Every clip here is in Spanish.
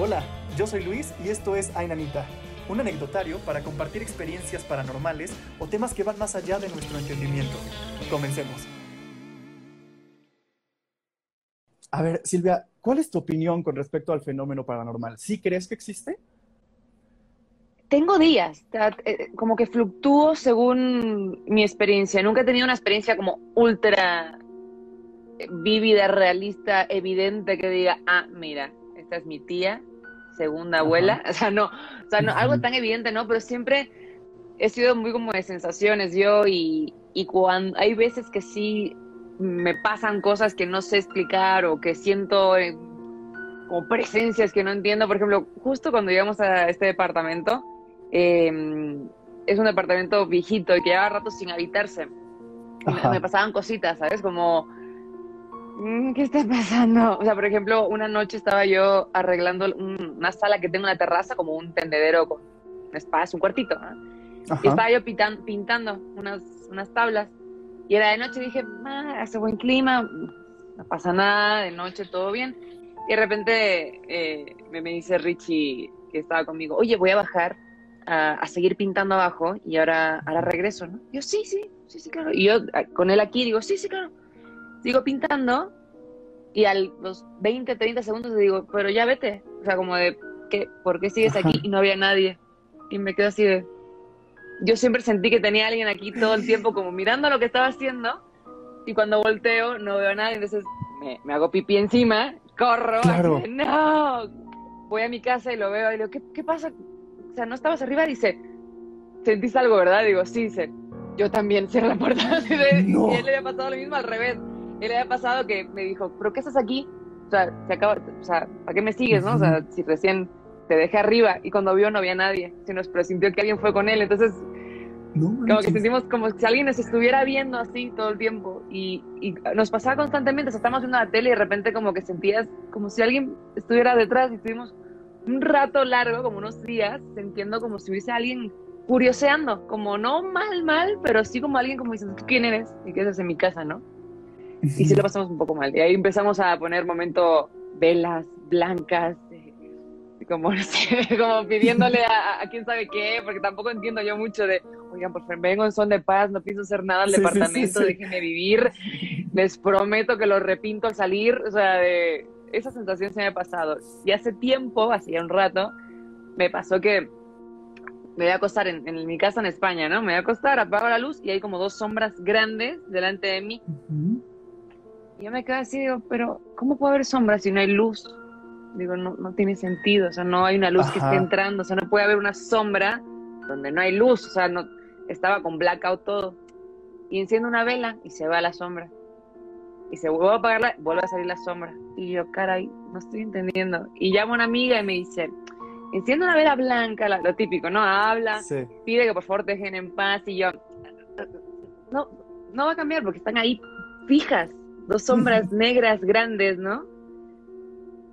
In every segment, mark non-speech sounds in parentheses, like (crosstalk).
Hola, yo soy Luis y esto es Ainanita, un anecdotario para compartir experiencias paranormales o temas que van más allá de nuestro entendimiento. Comencemos. A ver, Silvia, ¿cuál es tu opinión con respecto al fenómeno paranormal? ¿Sí crees que existe? Tengo días, eh, como que fluctúo según mi experiencia. Nunca he tenido una experiencia como ultra vívida, realista, evidente que diga, ah, mira, esta es mi tía, segunda abuela. (laughs) O sea, no, o sea, no, algo tan evidente, ¿no? Pero siempre he sido muy como de sensaciones yo y, y cuando hay veces que sí me pasan cosas que no sé explicar o que siento como presencias que no entiendo. Por ejemplo, justo cuando llegamos a este departamento, em, es un departamento viejito y que lleva rato sin habitarse. Me, pasaban cositas, ¿sabes? Como, ¿qué está pasando? O sea, por ejemplo, una noche estaba yo arreglando una sala que tengo en la terraza, como un tendedero con un espacio, un cuartito. Y estaba yo pintando unas, unas tablas y era de noche, dije, ah, hace buen clima, no pasa nada, de noche todo bien. Y de repente eh, me, dice Richie, que estaba conmigo, oye, voy a bajar a, seguir pintando abajo y ahora, ahora regreso, ¿no? yo, sí, sí, sí, sí, claro. Y yo con él aquí digo, sí, sí, claro. Sigo pintando y a los 20, 30 segundos le digo, pero ya vete. O sea, como de, ¿qué? ¿por qué sigues aquí? Y no había nadie. Y me quedo así de, yo siempre sentí que tenía alguien aquí todo el tiempo como mirando lo que estaba haciendo y cuando volteo no veo a nadie, entonces me, hago pipí encima, corro, no, voy a mi casa y lo veo y le digo, ¿qué, pasa? O sea, ¿no estabas arriba? Dice, ¿sentís algo, verdad? Digo, sí, dice, yo también cierro la puerta. (laughs) Y él le había pasado lo mismo al revés. Él le había pasado que me dijo, ¿pero qué estás aquí? O sea, se acaba, o sea, ¿para qué me sigues, no? O sea, si recién te dejé arriba y cuando vio no había nadie, sino pero sintió que alguien fue con él, entonces como que sentimos como si alguien nos estuviera viendo así todo el tiempo y, y nos pasaba constantemente, o sea, estábamos viendo la tele y de repente como que sentías como si alguien estuviera detrás y estuvimos un rato largo, como unos días, sintiendo como si hubiese alguien curioseando, como no mal, mal, pero sí como alguien como diciendo, ¿quién eres? Y que es en mi casa, ¿no? Y sí lo pasamos un poco mal. Y ahí empezamos a poner momento velas blancas, como, (laughs) como pidiéndole a, quién sabe qué, porque tampoco entiendo yo mucho de, oigan, por favor, vengo en son de paz, no pienso hacer nada al departamento, déjenme vivir, les prometo que lo repinto al salir, o sea, de, esa sensación se me ha pasado. Y hace tiempo, hacía un rato, me pasó que me voy a acostar en, mi casa en España, ¿no? Me voy a acostar, apago la luz y hay como dos sombras grandes delante de mí. Yo me quedo así, digo, pero ¿cómo puede haber sombras si no hay luz? Digo, no, no tiene sentido, o sea, no hay una luz que esté entrando, o sea, no puede haber una sombra donde no hay luz, o sea, no, estaba con blackout todo. Y enciendo una vela y se va la sombra. Y se vuelve a apagarla, vuelve a salir la sombra. Y yo, caray, no estoy entendiendo. Y llamo a una amiga y me dice, enciende una vela blanca, lo, típico, ¿no? Habla, pide que por favor te dejen en paz. Y yo, no, no va a cambiar porque están ahí fijas, dos sombras negras grandes, ¿no?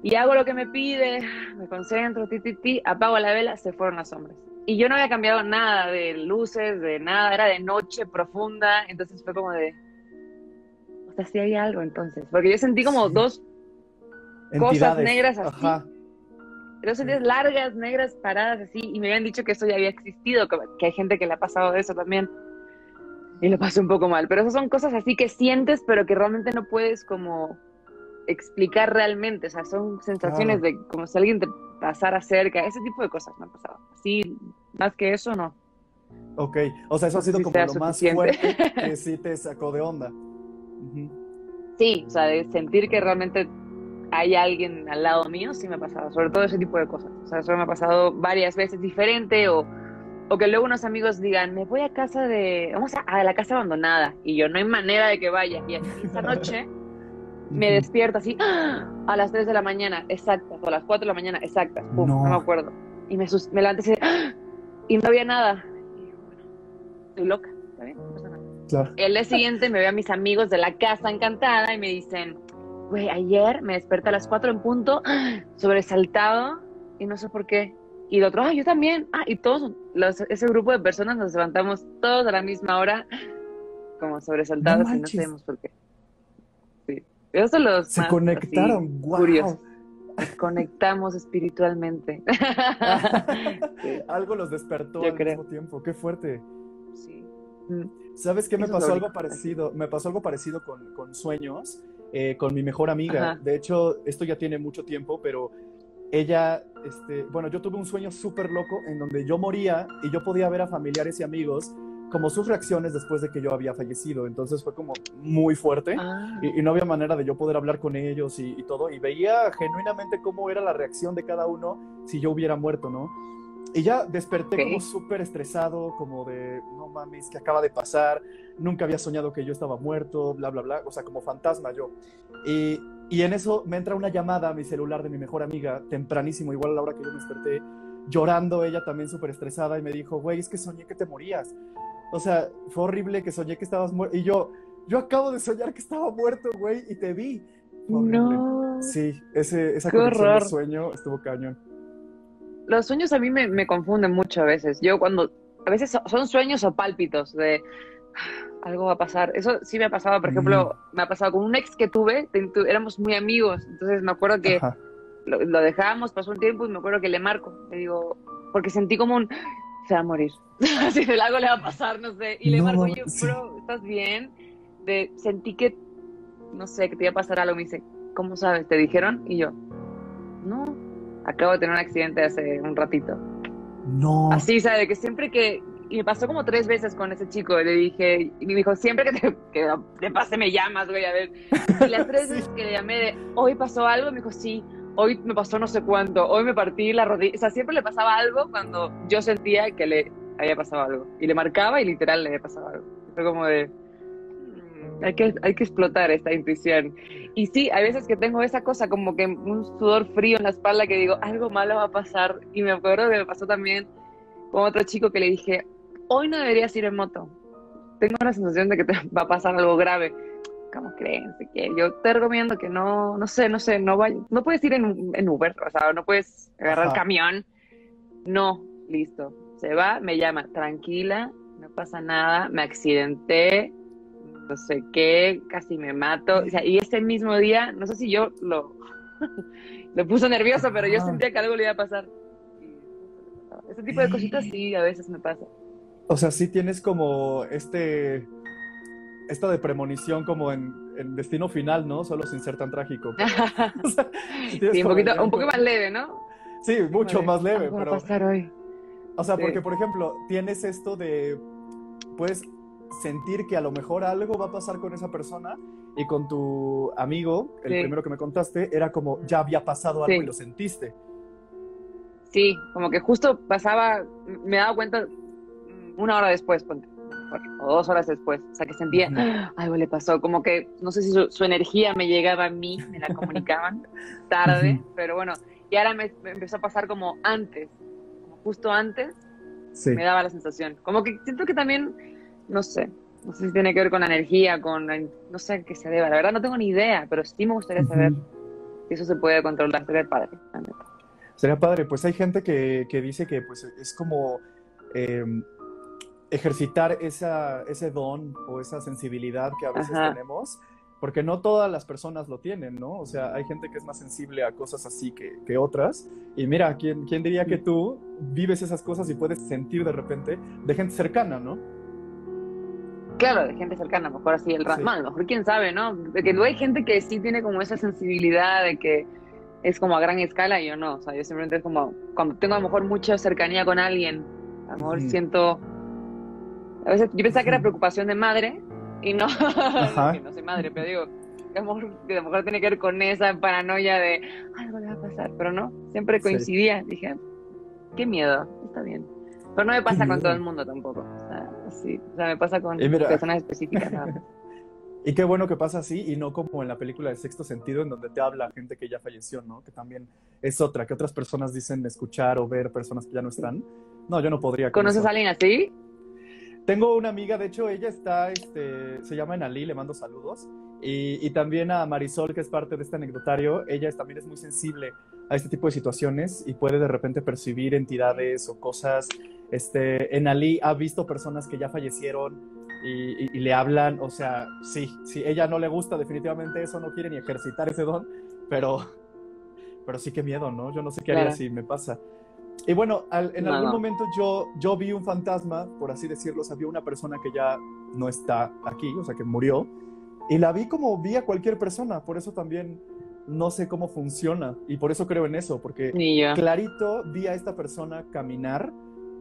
Y hago lo que me pide, me concentro, ti, ti, ti, apago la vela, se fueron las sombras. Y yo no había cambiado nada de luces, de nada, era de noche profunda, entonces fue como de, o sea, sí había algo entonces, porque yo sentí como dos cosas negras así. Ajá. Dos largas, negras, paradas así, y me habían dicho que eso ya había existido, que hay gente que le ha pasado eso también. Y lo pasé un poco mal, pero esas son cosas así que sientes, pero que realmente no puedes como explicar realmente, o sea, son sensaciones de como si alguien te pasara cerca, ese tipo de cosas me han pasado. Así, más que eso, no. Ok, o sea, eso ha sido como lo más fuerte (laughs) que sí te sacó de onda. Sí, o sea, de sentir que realmente hay alguien al lado mío, sí me ha pasado, sobre todo ese tipo de cosas. O sea, eso me ha pasado varias veces diferente o, o que luego unos amigos digan, me voy a casa de, vamos a, a la casa abandonada y yo no hay manera de que vaya. Y esa noche (laughs) me despierto así ¡ah! a las 3 de la mañana, exactas, o a las 4 de la mañana, exactas, pum, no, me acuerdo. Y me, me levanté así, ¡ah! y no había nada. Y bueno, estoy loca, ¿está bien? No pasa nada. Claro. El día siguiente me veo a mis amigos de la casa encantada y me dicen, güey, ayer me desperté a las 4 en punto, ¡ah! sobresaltado, y no sé por qué. Y el otro, ah, yo también. Ah, y todos, los, ese grupo de personas nos levantamos todos a la misma hora, como sobresaltados y no sabemos por qué. Eso los Se conectaron, wow. conectamos espiritualmente. (laughs) Algo los despertó al mismo tiempo, qué fuerte. Sí. ¿Sabes qué me pasó algo parecido? Me pasó algo parecido con, sueños, eh, con mi mejor amiga. De hecho, esto ya tiene mucho tiempo, pero ella, este, bueno, yo tuve un sueño súper loco en donde yo moría y yo podía ver a familiares y amigos como sus reacciones después de que yo había fallecido. Entonces fue como muy fuerte ah. y, no había manera de yo poder hablar con ellos y, todo. Y veía genuinamente cómo era la reacción de cada uno si yo hubiera muerto, ¿no? Y ya desperté como súper estresado, como de, no mames, ¿qué acaba de pasar? Nunca había soñado que yo estaba muerto, bla, bla, bla. O sea, como fantasma yo. Y, y en eso me entra una llamada a mi celular de mi mejor amiga, tempranísimo, igual a la hora que yo me desperté, llorando ella también súper estresada y me dijo, güey, es que soñé que te morías. O sea, fue horrible que soñé que estabas muerto. Y yo, yo acabo de soñar que estaba muerto, güey, y te vi. No. Sí, ese, esa conexión de sueño estuvo cañón. Los sueños a mí me, me, confunden mucho a veces. Yo cuando, a veces son sueños o pálpitos de ah, algo va a pasar. Eso sí me ha pasado, por ejemplo, me ha pasado con un ex que tuve, éramos muy amigos, entonces me acuerdo que lo, lo, dejamos, pasó un tiempo y me acuerdo que le marco, le digo, porque sentí como un, se va a morir. (laughs) Así del algo le va a pasar, no sé. Y le marco yo, bro, ¿estás bien? De, sentí que, no sé, que te iba a pasar algo. Me dice, ¿cómo sabes? ¿Te dijeron? Y yo, no, acabo de tener un accidente hace un ratito. No. Así, ¿sabes? Que siempre que, y me pasó como tres veces con ese chico. Le dije, y me dijo, siempre que te, que pase me llamas, güey, a ver. Y las tres (laughs) veces que le llamé de, hoy pasó algo, me dijo, sí hoy me pasó no sé cuánto, hoy me partí la rodilla, o sea, siempre le pasaba algo cuando yo sentía que le había pasado algo. Y le marcaba y literal le había pasado algo. Fue como de, hay que, hay que explotar esta intuición. Y sí, hay veces que tengo esa cosa como que un sudor frío en la espalda que digo, algo malo va a pasar. Y me acuerdo que me pasó también con otro chico que le dije, hoy no deberías ir en moto. Tengo la sensación de que te va a pasar algo grave como creen? que yo te recomiendo que no, no sé, no sé, no vaya, no puedes ir en, en Uber, o sea, no puedes agarrar el camión. No, listo. Se va, me llama, tranquila, no pasa nada, me accidenté, no sé qué, casi me mato. O sea, y ese mismo día, no sé si yo lo, (laughs) lo puso nervioso, pero yo sentía que algo le iba a pasar. Ese tipo de cositas sí, a veces me pasa. O sea, sí tienes como este esta de premonición como en, Destino Final, ¿no? Solo sin ser tan trágico. (laughs) sí, un, poquito, un poco más leve, ¿no? Sí, mucho más leve, pero... Va a pasar hoy? O sea, porque, por ejemplo, tienes esto de... Puedes sentir que a lo mejor algo va a pasar con esa persona y con tu amigo, el primero que me contaste, era como ya había pasado algo y lo sentiste. Sí, como que justo pasaba, me daba cuenta una hora después, o dos horas después. O sea, que sentía, algo le pasó, como que no sé si su, energía me llegaba a mí, me la comunicaban (laughs) tarde, pero bueno, y ahora me, empezó a pasar como antes, como justo antes, me daba la sensación. Como que siento que también, no sé, no sé si tiene que ver con la energía, con, no sé qué se deba, la verdad no tengo ni idea, pero sí me gustaría saber si eso se puede controlar, sería padre. Sería padre, pues hay gente que, que dice que pues es como... Eh, ejercitar esa, ese don o esa sensibilidad que a veces tenemos, porque no todas las personas lo tienen, ¿no? O sea, hay gente que es más sensible a cosas así que, que otras. Y mira, ¿quién, ¿quién diría que tú vives esas cosas y puedes sentir de repente de gente cercana, ¿no? Claro, de gente cercana, mejor así el sí. a lo mejor quién sabe, ¿no? De que hay gente que sí tiene como esa sensibilidad de que es como a gran escala y yo no, o sea, yo simplemente es como cuando tengo a lo mejor mucha cercanía con alguien, a lo mejor siento a veces yo pensaba que era preocupación de madre y no, (laughs) no soy madre, pero digo, que a, lo mejor, tiene que ver con esa paranoia de algo le va a pasar, pero no, siempre coincidía. Dije, qué miedo, está bien. Pero no me pasa con todo el mundo tampoco. O sea, sí, o sea me pasa con personas específicas. (laughs) Y qué bueno que pasa así y no como en la película de Sexto Sentido, en donde te habla gente que ya falleció, ¿no? Que también es otra, que otras personas dicen escuchar o ver personas que ya no están. No, yo no podría. ¿Conoces a alguien así? Tengo una amiga, de hecho, ella está, este, se llama Enalí, le mando saludos. Y, también a Marisol, que es parte de este anecdotario, ella también es muy sensible a este tipo de situaciones y puede de repente percibir entidades o cosas. Este, Enalí ha visto personas que ya fallecieron y, le hablan, o sea, sí, sí, ella no le gusta definitivamente eso, no quiere ni ejercitar ese don, pero, pero sí que miedo, ¿no? Yo no sé qué haría si me pasa. Y bueno, en algún momento yo, yo vi un fantasma, por así decirlo, o sea, vi una persona que ya no está aquí, o sea, que murió, y la vi como vi a cualquier persona, por eso también no sé cómo funciona, y por eso creo en eso, porque clarito vi a esta persona caminar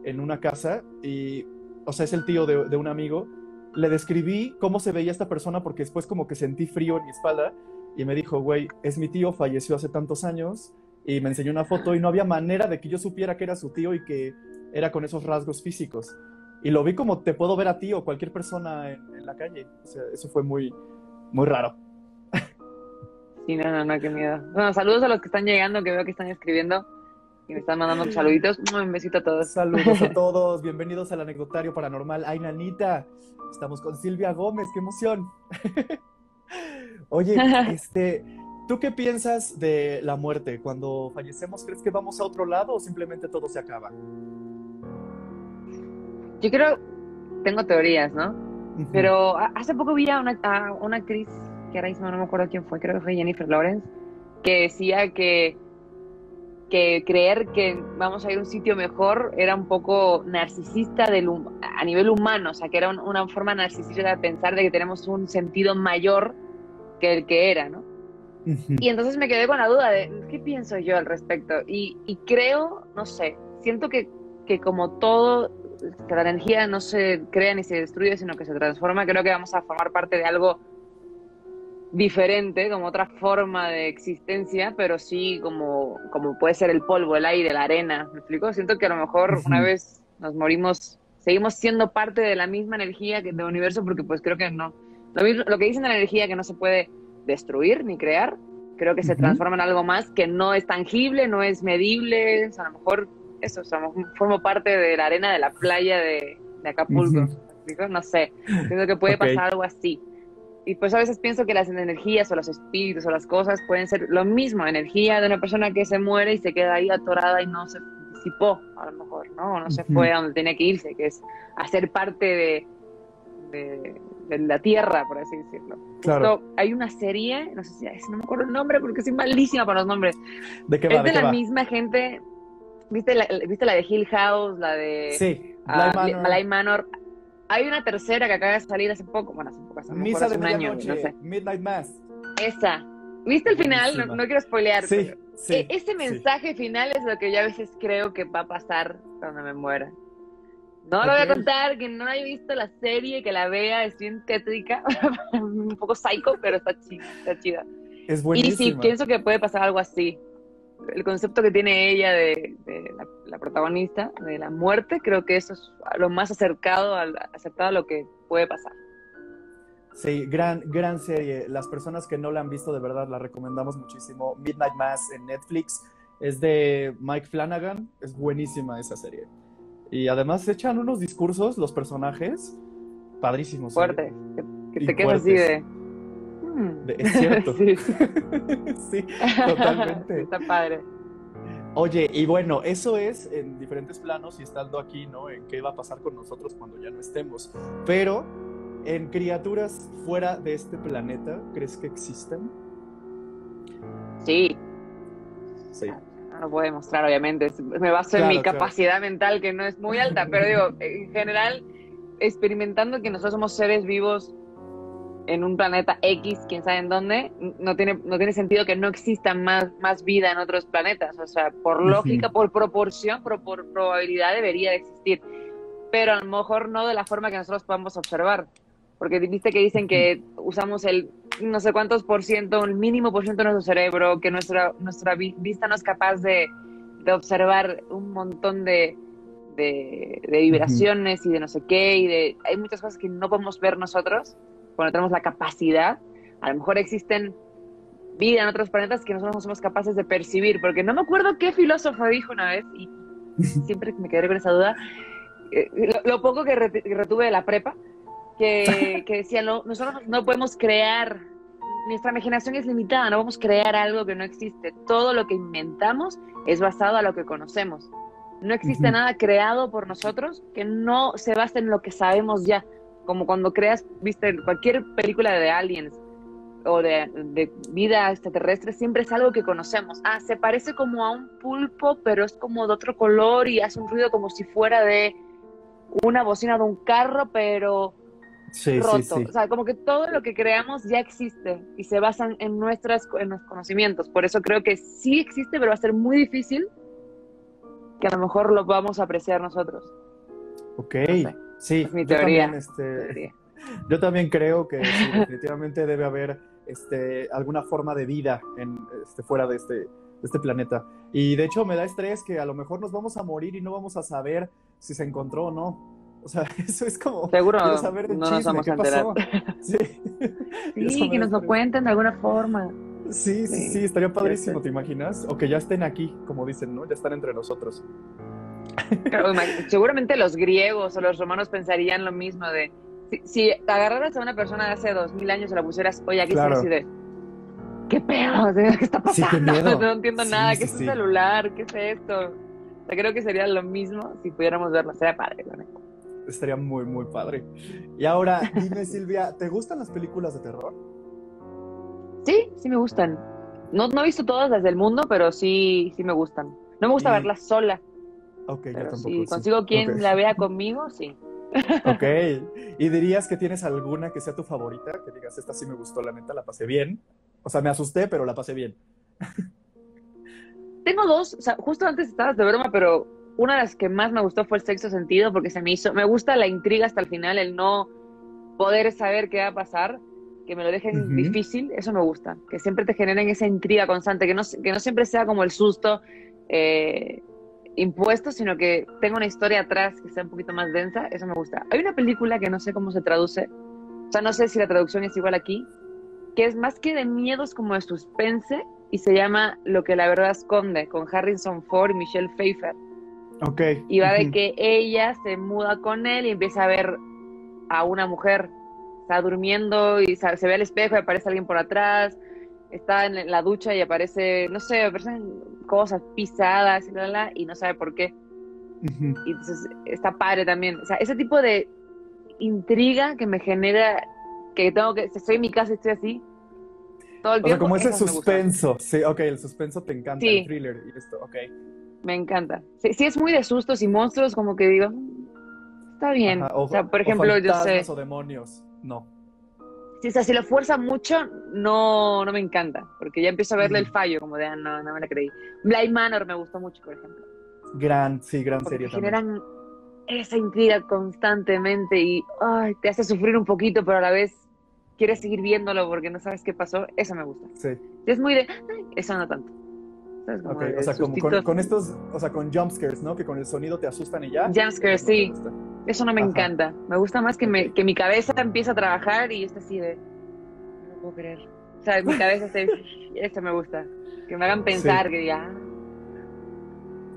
en una casa, y, o sea, es el tío de, un amigo, le describí cómo se veía esta persona porque después como que sentí frío en mi espalda, y me dijo, güey, es mi tío, falleció hace tantos años, y me enseñó una foto y no había manera de que yo supiera que era su tío y que era con esos rasgos físicos. Y lo vi como te puedo ver a ti o cualquier persona en, la calle. Eso fue muy, muy raro. Sí, no, no, no, qué miedo. Bueno, saludos a los que están llegando, que veo que están escribiendo y me están mandando saluditos. Un besito a todos. Saludos a (laughs) todos, bienvenidos al anecdotario paranormal. Ay, nanita, estamos con Silvia Gómez, qué emoción. (laughs) Oye, (laughs) este, ¿Tú qué piensas de la muerte? Cuando fallecemos, ¿crees que vamos a otro lado o simplemente todo se acaba? Yo creo, tengo teorías, ¿no? Pero hace poco vi a una, actriz, que ahora mismo no me acuerdo quién fue, creo que fue Jennifer Lawrence, que decía que, que creer que vamos a ir a un sitio mejor era un poco narcisista del, a nivel humano, o sea, que era una forma narcisista de pensar de que tenemos un sentido mayor que el que era, ¿no? Y entonces me quedé con la duda de qué pienso yo al respecto. Y, creo, no sé, siento que, que como todo, que la energía no se crea ni se destruye, sino que se transforma, creo que vamos a formar parte de algo diferente, como otra forma de existencia, pero sí como, como puede ser el polvo, el aire, la arena. ¿Me explico? Siento que a lo mejor una vez nos morimos, seguimos siendo parte de la misma energía que del universo, porque pues creo que no. Lo, lo que dicen de la energía que no se puede destruir ni crear, creo que se transforma en algo más que no es tangible, no es medible, a lo mejor eso, o formo parte de la arena de la playa de, Acapulco, no sé, pienso que puede pasar algo así. Y pues a veces pienso que las energías o los espíritus o las cosas pueden ser lo mismo, energía de una persona que se muere y se queda ahí atorada y no se disipó, a lo mejor, ¿no? O no se fue a donde tenía que irse, que es hacer parte de, de la tierra, por así decirlo. Claro. hay una serie, no sé si no me acuerdo el nombre porque soy malísima para los nombres. ¿De qué va, es de, la misma gente. ¿Viste la, ¿Viste la de Hill House? La de. Sí, uh, Manor. Hay una tercera que acaba de salir hace poco, bueno, hace poco, hace, Misa de un año, no sé. Midnight Mass. Esa. ¿Viste el final? No, quiero spoilear. Sí, sí, e, ese mensaje final es lo que yo a veces creo que va a pasar cuando me muera. No lo voy a contar, que no haya visto la serie, que la vea, es bien tétrica, (laughs) un poco psycho, pero está chida, está chida. Es buenísima. Y sí, pienso que puede pasar algo así. El concepto que tiene ella de, la, protagonista, de la muerte, creo que eso es lo más acercado, al, acercado a lo que puede pasar. Sí, gran, gran serie. Las personas que no la han visto, de verdad, la recomendamos muchísimo. Midnight Mass en Netflix. Es de Mike Flanagan. Es buenísima esa serie. Y además echan unos discursos, los personajes, padrísimos. ¿eh? Fuerte. Que, te quedas así hmm". de... Es cierto. (laughs) sí. (laughs) sí, totalmente. (laughs) Está padre. Oye, y bueno, eso es en diferentes planos y estando aquí, ¿no? En qué va a pasar con nosotros cuando ya no estemos. Pero en criaturas fuera de este planeta, ¿crees que existen? Sí. Sí no lo puedo demostrar, obviamente. Me baso en mi capacidad mental, que no es muy alta, pero digo, en general, experimentando que nosotros somos seres vivos en un planeta X, quién sabe en dónde, no tiene, no tiene sentido que no exista más, más vida en otros planetas. O sea, por lógica, por proporción, por, por probabilidad debería de existir. Pero a lo mejor no de la forma que nosotros podamos observar. Porque viste que dicen que usamos el no sé cuántos por ciento, un mínimo por ciento de nuestro cerebro, que nuestra, nuestra vista no es capaz de, de observar un montón de, de, vibraciones y de no sé qué, y de, hay muchas cosas que no podemos ver nosotros, cuando tenemos la capacidad, a lo mejor existen vida en otros planetas que nosotros no somos capaces de percibir, porque no me acuerdo qué filósofo dijo una vez, y (laughs) siempre me quedé con esa duda, eh, lo, poco que, retuve de la prepa, que, (laughs) que decía, no, nosotros no podemos crear, nuestra imaginación es limitada, no vamos a crear algo que no existe. Todo lo que inventamos es basado a lo que conocemos. No existe nada creado por nosotros que no se base en lo que sabemos ya. Como cuando creas, viste, cualquier película de aliens, o de, vida extraterrestre siempre es algo que conocemos. Ah, se parece como a un pulpo, pero es como de otro color y hace un ruido como si fuera de una bocina de un carro, pero roto. O sea, como que todo lo que creamos ya existe y se basan en, nuestras, en nuestros conocimientos. Por eso creo que sí existe, pero va a ser muy difícil que a lo mejor lo vamos a apreciar nosotros. Ok, sí. mi teoría. Este, (laughs) yo también creo que (laughs) definitivamente debe haber este, alguna forma de vida en, este, fuera de este, este planeta. Y de hecho me da estrés que a lo mejor nos vamos a morir y no vamos a saber si se encontró o no. O sea, (laughs) eso es como. Seguro saber no nos vamos a enterar. Sí, sí que nos lo cuenten de alguna forma. Sí, sí, sí, estaría padrísimo, ¿te imaginas? O que ya estén aquí, como dicen, ¿no? Ya están entre nosotros. Seguramente los griegos o los romanos pensarían lo mismo de si, agarraras a una persona de hace dos mil años y la pusieras hoy aquí, claro. así de, ¿qué pedo? ¿Qué está pasando? (laughs) no entiendo nada. ¿Qué es un celular? ¿Qué es esto? O sea, creo que sería lo mismo si pudiéramos verlo. Sería padre, Estaría muy, muy padre. Y ahora, dime, Silvia, ¿te gustan las películas de terror? Sí, sí me gustan. No, no he visto todas desde el mundo, pero sí, sí me gustan. No me gusta verlas sola. Ok, yo tampoco. Si consigo quien la vea conmigo, sí. Ok. ¿Y dirías que tienes alguna que sea tu favorita? Que digas, esta sí me gustó, la neta, la pasé bien. O sea, me asusté, pero la pasé bien. Tengo dos, o sea, justo antes estabas de broma, pero una de las que más me gustó fue el sexto sentido, porque se me hizo, me gusta la intriga hasta el final, el no poder saber qué va a pasar, que me lo dejen difícil, eso me gusta, que siempre te generen esa intriga constante, que no, que no siempre sea como el susto. Eh, impuesto, sino que tenga una historia atrás que sea un poquito más densa, eso me gusta. Hay una película que no sé cómo se traduce, o sea, no sé si la traducción es igual aquí, que es más que de miedos como de suspense y se llama Lo que la verdad esconde, con Harrison Ford y Michelle Pfeiffer. Ok. Y va de que ella se muda con él y empieza a ver a una mujer, está durmiendo y se ve al espejo y aparece alguien por atrás, está en la ducha y aparece, no sé, aparecen cosas pisadas y, y no sabe por qué. Y entonces está padre también. O sea, ese tipo de intriga que me genera que tengo que, si estoy en mi casa y estoy así, todo el tiempo. O sea, como ese suspenso. Sí, ok, el suspenso te encanta, el thriller y esto, ok. Me encanta. Si, es muy de sustos y monstruos, como que digo, está bien. o, sea, por ejemplo, yo sé. o demonios, no si, lo fuerza mucho, no, no me encanta, porque ya empiezo a verle el fallo, como de, ah, no, no me la creí. Blind Manor me gustó mucho, por ejemplo. Gran, sí, gran serie generan esa intriga constantemente y ay, te hace sufrir un poquito, pero a la vez quieres seguir viéndolo porque no sabes qué pasó. Eso me gusta. Sí. es muy de, eso no tanto. O sea, con, con, estos, o sea, con jumpscares, ¿no? Que con el sonido te asustan y ya. Jumpscares, sí. Eso no me encanta. Me gusta más que, me, que mi cabeza empiece a trabajar y está así de. No puedo creer. O sea, mi cabeza (laughs) esté. Eso me gusta. Que me hagan pensar, que diga.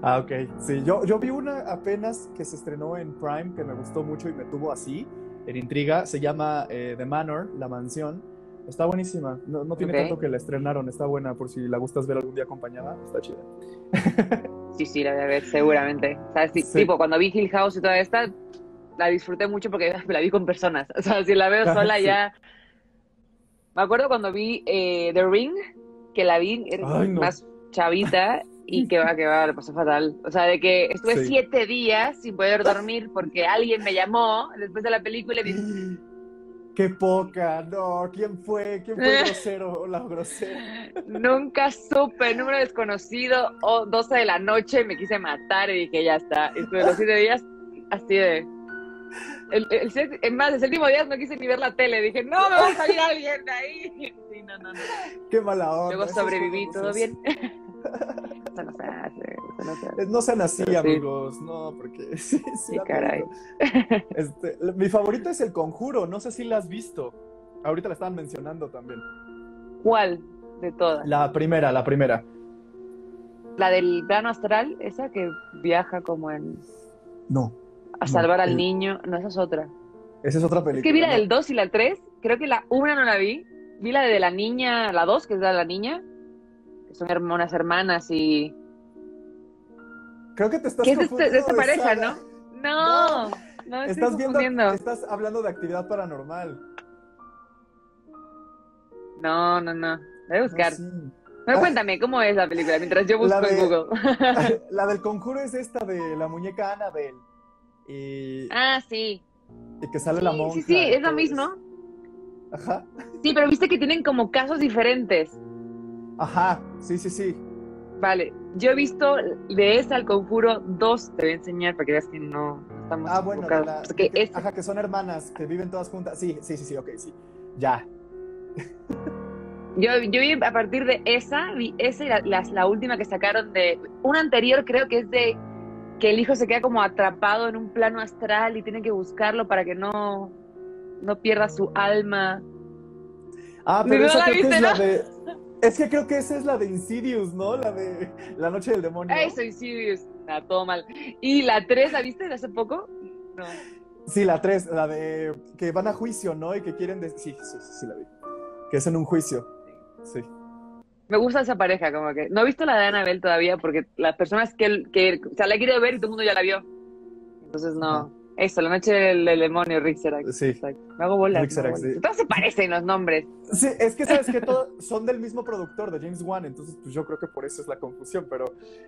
Ah. ah, ok. Sí, yo, yo vi una apenas que se estrenó en Prime que me gustó mucho y me tuvo así, en intriga. Se llama eh, The Manor, La Mansión. Está buenísima. No, no tiene tanto que la estrenaron. Está buena por si la gustas ver algún día acompañada. Está chida. Sí, sí, la voy a ver seguramente. ¿Sabes? Tipo, cuando vi Hill House y toda esta, la disfruté mucho porque (laughs) la vi con personas. O sea, si la veo sola ya... Me acuerdo cuando vi eh, The Ring, que la vi más chavita y que va, que va, le pasó fatal. O sea, de que estuve siete días sin poder dormir porque alguien me llamó después de la película y me dijo... (gasps) (gasps) (gasps) (laughs) Qué poca, no, ¿quién fue? ¿Quién fue el grosero o la grosera? (laughs) Nunca supe, número desconocido, o 12 de la noche me quise matar y dije, ya está. Estuve los siete días así de el, más, el séptimo día no quise ni ver la tele. Dije, no, me va a salir alguien de ahí. (laughs) Sí, no, no, no. Qué mala onda. Luego sobreviví, ¿todo bien? (laughs) eso no se hace. Eso no, sean así, amigos. No, porque. (laughs) Sí, sí, caray. Este, mi favorito es El Conjuro. No sé si la has visto. Ahorita la estaban mencionando también. ¿Cuál de todas? La primera, la primera. La del plano astral, esa que viaja como en. No a salvar al niño. No, esa es otra. Esa es otra película. Es que vi la del 2 y la 3. Creo que la 1 no la vi. Vi la de la niña, la 2, que es la de la niña. Que son unas hermanas y. Creo que te estás ¿Qué es de, esta pareja, ¿no? No, no, estás viendo. Estás hablando de actividad paranormal. No, no, no. Voy a buscar. Pero cuéntame, ¿cómo es la película? Mientras yo (laughs) busco en Google. (laughs) la del conjuro es esta de la muñeca Annabelle. Y, ah, sí. Y que sale la monja. Sí, sí, es lo mismo. Ajá. Sí, pero viste que tienen como casos diferentes. Ajá, sí, sí, sí. Vale, yo he visto de esa al conjuro dos, te voy a enseñar para que veas que no estamos. Ah, bueno, ajá, que son hermanas, que viven todas juntas. Sí, sí, sí, sí, ok, sí. Ya. Yo, yo vi a partir de esa, vi esa y la, la, última que sacaron de. Una anterior creo que es de que el hijo se queda como atrapado en un plano astral y tiene que buscarlo para que no, no pierda su alma. Ah, pero esa creo que es la de. Es que creo que esa es la de Insidious, ¿no? La de La Noche del Demonio. Eso, Insidious. Ah, todo mal. ¿Y la 3 la viste de hace poco? No. Sí, la 3, la de que van a juicio, ¿no? Y que quieren. Sí, sí, sí, la vi. Que es en un juicio. Sí. Me gusta esa pareja, como que. No he visto la de Annabelle todavía porque las personas que, que. O sea, la quiere ver y todo el mundo ya la vio. Entonces no. Eso, la noche del, demonio, Rick Sí. Me hago bolas. Todos se parecen los nombres. Sí, es que sabes que todos son del mismo productor, de James Wan, entonces pues yo creo que por eso es la confusión, pero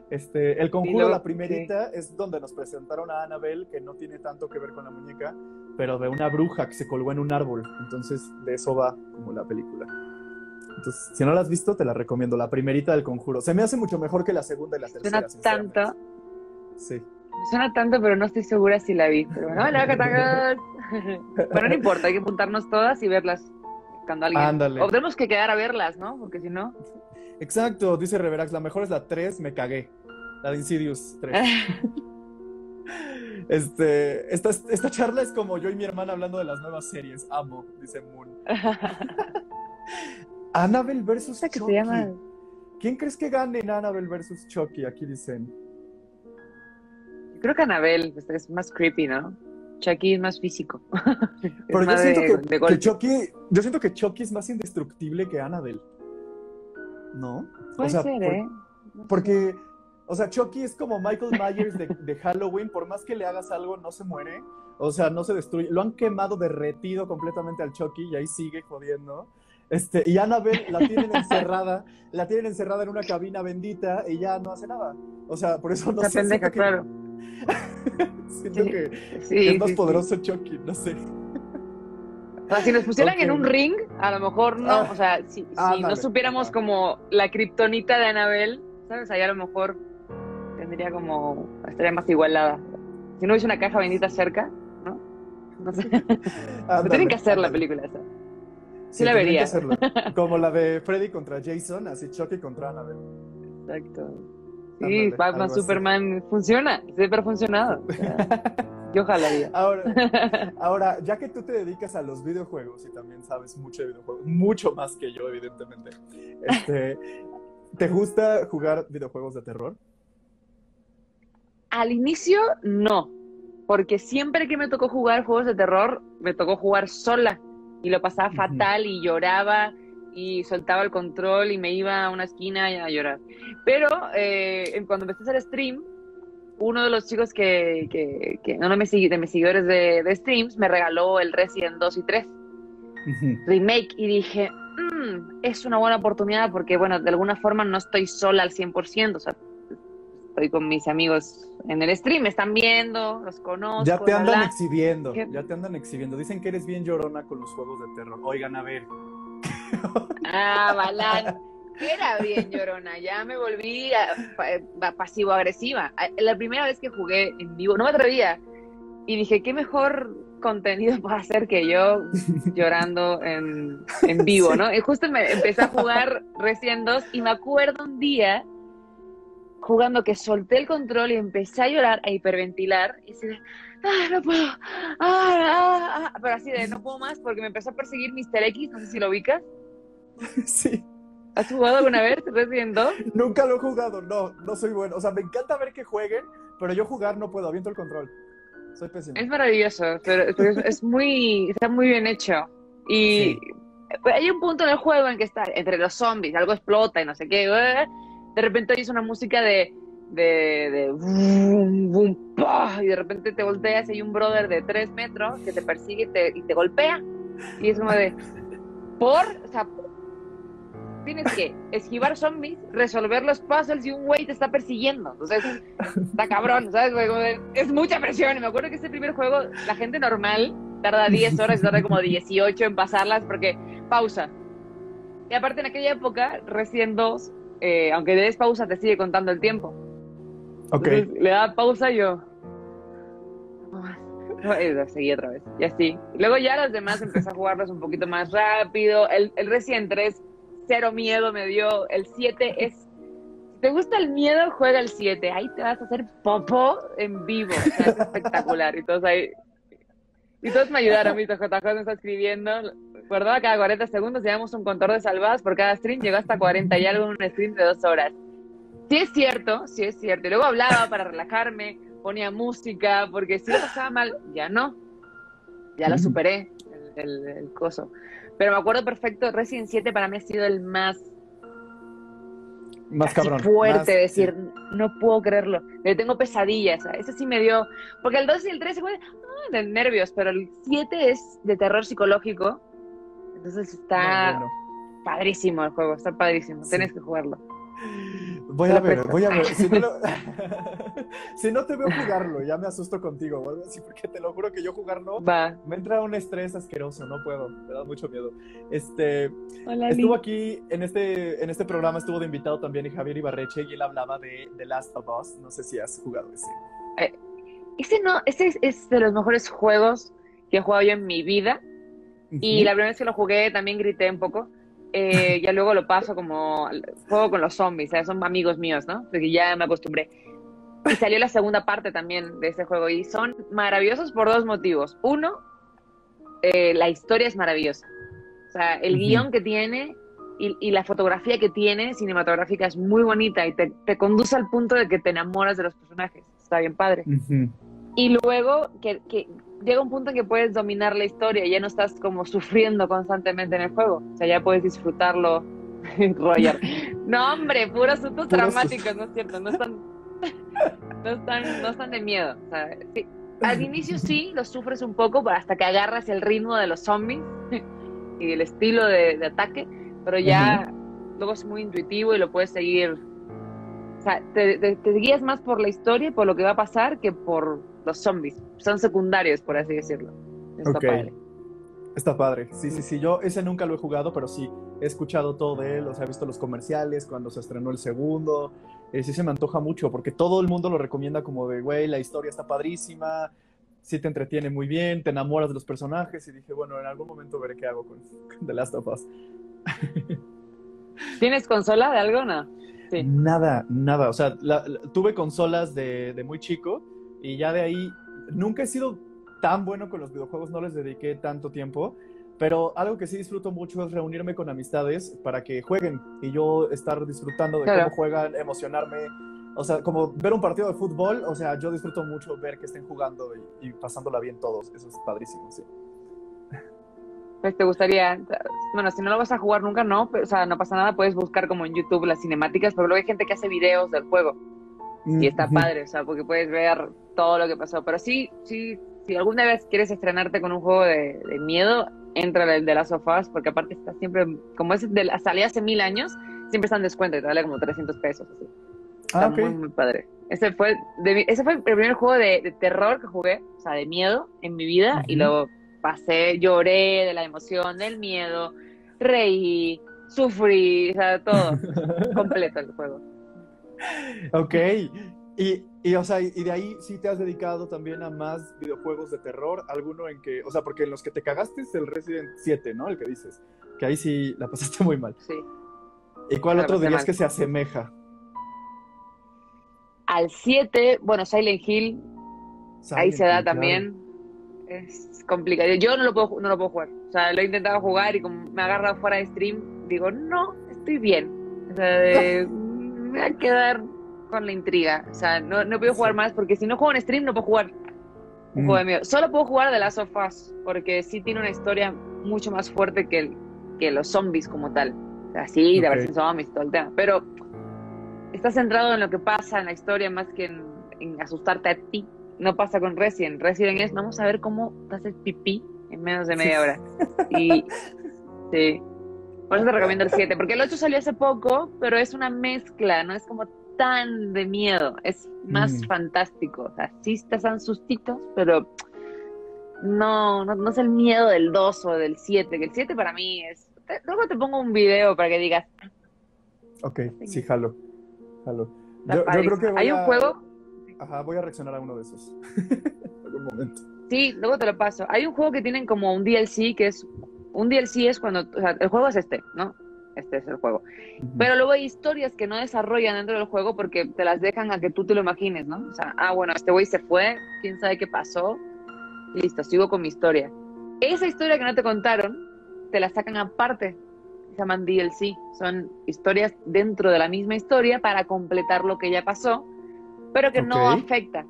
este, el conjuro, la primerita, es donde nos presentaron a Annabelle, que no tiene tanto que ver con la muñeca, pero de una bruja que se colgó en un árbol, entonces de eso va como la película. Entonces, si no la has visto, te la recomiendo, la primerita del conjuro. Se me hace mucho mejor que la segunda y la tercera. Suena tanto. Sí. Me suena tanto, pero no estoy segura si la vi. Pero bueno, (laughs) bueno, no importa, hay que apuntarnos todas y verlas cuando alguien. Ándale. O tenemos que quedar a verlas, ¿no? Porque si no. Exacto, dice Reverax, la mejor es la 3, me cagué. La de Insidious 3. (laughs) este, esta, esta charla es como yo y mi hermana hablando de las nuevas series. Amo, dice Moon. (laughs) Annabelle versus Chucky. ¿Quién crees que gane en Annabelle versus Chucky? Aquí dicen. Creo que pues, es más creepy, ¿no? Chucky es más físico. (laughs) Pero yo siento que, Chucky, yo siento que Chucky es más indestructible que Annabelle. ¿No? Puede o sea, ser, ¿eh? porque, o sea, Chucky es como Michael Myers de, de, Halloween, por más que le hagas algo, no se muere. O sea, no se destruye. Lo han quemado derretido completamente al Chucky y ahí sigue jodiendo. Este, y Annabelle la tienen encerrada, la tienen encerrada en una cabina bendita y ya no hace nada. O sea, por eso no sé. Pendeja, claro. (laughs) siento que, es más poderoso Chucky, no sé. O sea, si nos pusieran en un ring, a lo mejor no. Ah, o sea, si, no supiéramos como la kriptonita de Annabelle, ¿sabes? Ahí a lo mejor tendría como. estaría más igualada. Si no hubiese una caja bendita cerca, ¿no? No sé. (laughs) tienen que hacer la película esa. Sí, la vería. (laughs) Como la de Freddy contra Jason, así Chucky contra Annabelle. Exacto. Sí, Batman, Superman funciona, siempre ha funcionado. (laughs) yo jalaría. Ahora, (laughs) ahora, ya que tú te dedicas a los videojuegos y también sabes mucho de videojuegos, mucho más que yo, evidentemente, este, (laughs) ¿te gusta jugar videojuegos de terror? Al inicio, no, porque siempre que me tocó jugar juegos de terror, me tocó jugar sola y lo pasaba fatal y lloraba y soltaba el control y me iba a una esquina a llorar. Pero eh, cuando empecé a hacer stream, uno de los chicos que, que, que uno de mis, de mis seguidores de, de, streams me regaló el Resident 2 y 3 remake y dije, mm, es una buena oportunidad porque, bueno, de alguna forma no estoy sola al 100%, o sea, estoy con mis amigos en el stream, me están viendo, los conozco. Ya te andan exhibiendo, ya te andan exhibiendo. Dicen que eres bien llorona con los juegos de terror. Oigan, a ver. Ah, Balán. Era bien llorona, ya me volví pasivo-agresiva. La primera vez que jugué en vivo, no me atrevía. Y dije, qué mejor contenido para hacer que yo llorando en, en vivo, ¿no? Y justo me empecé a jugar recién dos y me acuerdo un día jugando que solté el control y empecé a llorar, a hiperventilar, y así de, ah, no puedo, ah, ah, ah, pero así de, no puedo más, porque me empezó a perseguir Mr. X, no sé si lo ubicas. (laughs) Sí. ¿Has jugado alguna vez Resident 2? Nunca lo he jugado, no, no soy bueno. O sea, me encanta ver que jueguen, pero yo jugar no puedo, aviento el control. Soy pésimo. Es maravilloso, pero, es, muy, está muy bien hecho. Y hay un punto en el juego en que está entre los zombies, algo explota y no sé qué, de repente oyes una música de, de, de boom, y de repente te volteas y hay un brother de tres metros que te persigue y te, y te golpea. Y es como de, por, o sea, tienes que esquivar zombies, resolver los puzzles y un güey te está persiguiendo. Entonces, está cabrón, ¿sabes? Es mucha presión. Y me acuerdo que este primer juego, la gente normal tarda 10 horas y tarda como 18 en pasarlas porque pausa. Y aparte en aquella época, recién 2, eh, aunque le des pausa, te sigue contando el tiempo. Ok. le da pausa y yo... seguí otra vez. Y así. Luego ya los demás empecé a jugarlos un poquito más rápido. El, el Resident 3, cero miedo me dio. El 7 es. Si te gusta el miedo, juega el 7. Ahí te vas a hacer popo en vivo. es espectacular. Y todos ahí. Y todos me ayudaron. Mi JJ me está escribiendo. Guardaba cada 40 segundos. Llevamos un contador de salvadas por cada stream. Llegó hasta 40 y algo en un stream de dos horas. Sí es cierto, sí es cierto. Y luego hablaba para relajarme ponía música, porque si lo pasaba mal, ya no. Ya lo superé, el, coso. Pero me acuerdo perfecto, Resident 7 para mí ha sido el más más cabrón. fuerte, decir, no puedo creerlo. Le tengo pesadillas. Ese sí me dio. Porque el 2 y el 3 se pueden. Ah, de nervios, pero el 7 es de terror psicológico. Entonces está padrísimo el juego, está padrísimo. Tienes que jugarlo. Voy a ver, voy a ver. (laughs) Si no, te veo jugarlo, ya me asusto contigo, porque te lo juro que yo jugarlo me entra un estrés asqueroso, no puedo, me da mucho miedo. Este, estuvo aquí en este, en este programa, estuvo de invitado también Javier Ibarreche y él hablaba de The Last of Us. No sé si has jugado ese. Eh, ese no, ese es, de los mejores juegos que he jugado yo en mi vida. Y la primera vez que lo jugué también grité un poco eh, ya luego lo paso como juego con los zombies, son amigos míos, ¿no? Porque ya me acostumbré. Y salió la segunda parte también de ese juego y son maravillosos por dos motivos. Uno, eh, la historia es maravillosa. O sea, el guion que tiene y, la fotografía que tiene cinematográfica es muy bonita y te, conduce al punto de que te enamoras de los personajes. Está bien padre. Y luego que, que, llega un punto en que puedes dominar la historia y ya no estás como sufriendo constantemente en el juego. O sea, ya puedes disfrutarlo, (laughs) Roger. No, hombre, puros asuntos dramáticos, ¿no es cierto? No están, (laughs) no están, no están de miedo. O sea, Al (laughs) inicio sí, lo sufres un poco hasta que agarras el ritmo de los zombies y el estilo de, ataque, pero ya luego es muy intuitivo y lo puedes seguir. O sea, te, te guías más por la historia y por lo que va a pasar que por los zombies. Son secundarios, por así decirlo. Está padre. Está padre. Sí, sí, sí. Yo ese nunca lo he jugado, pero sí he escuchado todo de él. O sea, he visto los comerciales cuando se estrenó el segundo. Eh, sí se me antoja mucho porque todo el mundo lo recomienda como de, güey, la historia está padrísima. Sí te entretiene muy bien, te enamoras de los personajes. Y dije, bueno, en algún momento veré qué hago con, The Last of Us. (laughs) ¿Tienes consola de algo no? Sí. Nada, nada. O sea, tuve consolas de, de muy chico y ya de ahí, nunca he sido tan bueno con los videojuegos, no les dediqué tanto tiempo, pero algo que sí disfruto mucho es reunirme con amistades para que jueguen y yo estar disfrutando de cómo juegan, emocionarme. O sea, como ver un partido de fútbol, o sea, yo disfruto mucho ver que estén jugando y, pasándola bien todos. Eso es padrísimo, sí. Pues te gustaría, bueno, si no lo vas a jugar nunca, no, o sea, no pasa nada, puedes buscar como en YouTube las cinemáticas, pero luego hay gente que hace videos del juego y está padre, o sea, porque puedes ver todo lo que pasó. Pero sí, sí, si alguna vez quieres estrenarte con un juego de, miedo, entra el de las sofás, porque aparte está siempre, como es de la salida hace mil años, siempre está en descuento y te vale como 300 pesos. Así. Está ah, muy, muy padre. Ese fue, ese fue el primer juego de, terror que jugué, o sea, de miedo en mi vida, y luego pasé, lloré de la emoción, del miedo, reí, sufrí, o sea, todo (laughs) completo el juego. (laughs) Ok. Y, y, o sea, y de ahí sí te has dedicado también a más videojuegos de terror, alguno en que, o sea, porque en los que te cagaste es el Resident 7, ¿no? El que dices, que ahí sí la pasaste muy mal. Sí. ¿Y cuál otro dirías que se asemeja? Al 7, bueno, Silent Hill, ahí se da también. Es complicado. Yo no lo, puedo, no lo puedo jugar. O sea, lo he intentado jugar y como me agarra fuera de stream, digo, no, estoy bien. O sea, de, (laughs) voy a quedar con la intriga. O sea, no, no puedo jugar más porque si no juego en stream no puedo jugar un juego de mm. miedo. Solo puedo jugar de Last of Us porque sí tiene una historia mucho más fuerte que, que los zombies como tal. O sea, sí, de verse zombies todo el tema. Pero está centrado en lo que pasa en la historia más que en, asustarte a ti. No pasa con Resident. Resident es, vamos a ver cómo haces pipí en menos de media hora. (laughs) Y sí. Por eso te recomiendo el 7, porque el 8 salió hace poco, pero es una mezcla, no es como tan de miedo, es más mm. fantástico. O sea, sí están sustitos, pero no, no, no, es el miedo del 2 o del 7, que el 7 para mí es... luego te pongo un video para que digas... Ok, sí, jalo. jalo. Yo, creo que Hay un juego... Ajá, voy a reaccionar a uno de esos. (laughs) algún momento. Sí, luego te lo paso. Hay un juego que tienen como un DLC que es... Un DLC es cuando... O sea, el juego es este, ¿no? Este es el juego. Pero luego hay historias que no desarrollan dentro del juego porque te las dejan a que tú te lo imagines, ¿no? O sea, ah, bueno, este güey se fue, quién sabe qué pasó, listo, sigo con mi historia. Esa historia que no te contaron, te la sacan aparte, se llaman DLC, son historias dentro de la misma historia para completar lo que ya pasó, pero que no afecta.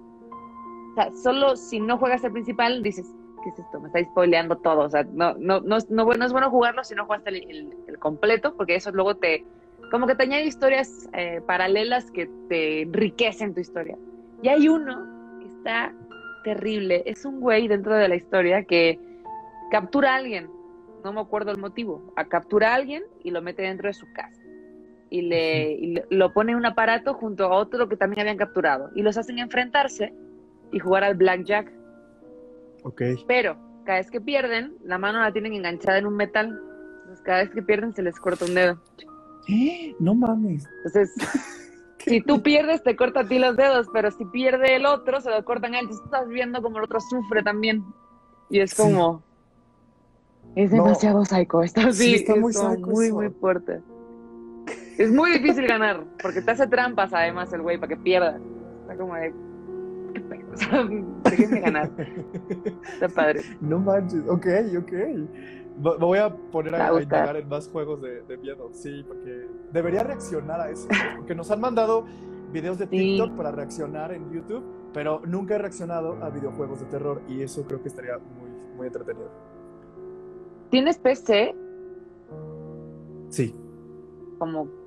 O sea, solo si no juegas el principal, dices, ¿qué es esto? Me está spoileando todo. O sea, no, no, no, no, es bueno jugarlo si no juegas el, el, completo, porque eso luego te, como que te añade historias eh, paralelas que te enriquecen tu historia. Y hay uno que está terrible. Es un güey dentro de la historia que captura a alguien, no me acuerdo el motivo, a captura a alguien y lo mete dentro de su casa. Y le, lo pone en un aparato junto a otro que también habían capturado. Y los hacen enfrentarse y jugar al blackjack. Ok. Pero cada vez que pierden, la mano la tienen enganchada en un metal. Entonces cada vez que pierden se les corta un dedo. ¿Eh? No mames. Entonces (laughs) si tú pierdes, te corta a ti los dedos, pero si pierde el otro, se lo cortan a él. Tú estás viendo como el otro sufre también. Y es como. Es demasiado psycho. Está así. está muy, muy, muy fuerte. Es muy difícil ganar, porque te hace trampas además el güey para que pierdas. Está como de. (laughs) ¿Qué pedo? ganar. Está padre. No manches. Ok, ok. Voy a poner a, a en más juegos de, miedo, sí, porque debería reaccionar a eso. Porque nos han mandado videos de TikTok para reaccionar en YouTube, pero nunca he reaccionado a videojuegos de terror y eso creo que estaría muy, muy entretenido. ¿Tienes PC? Sí. Como.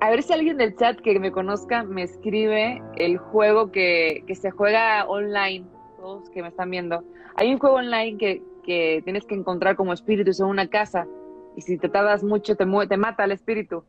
A ver si alguien del chat que me conozca me escribe el juego que, que se juega online, todos que me están viendo. Hay un juego online que, que tienes que encontrar como espíritus en una casa y si te tardas mucho te, te mata el espíritu.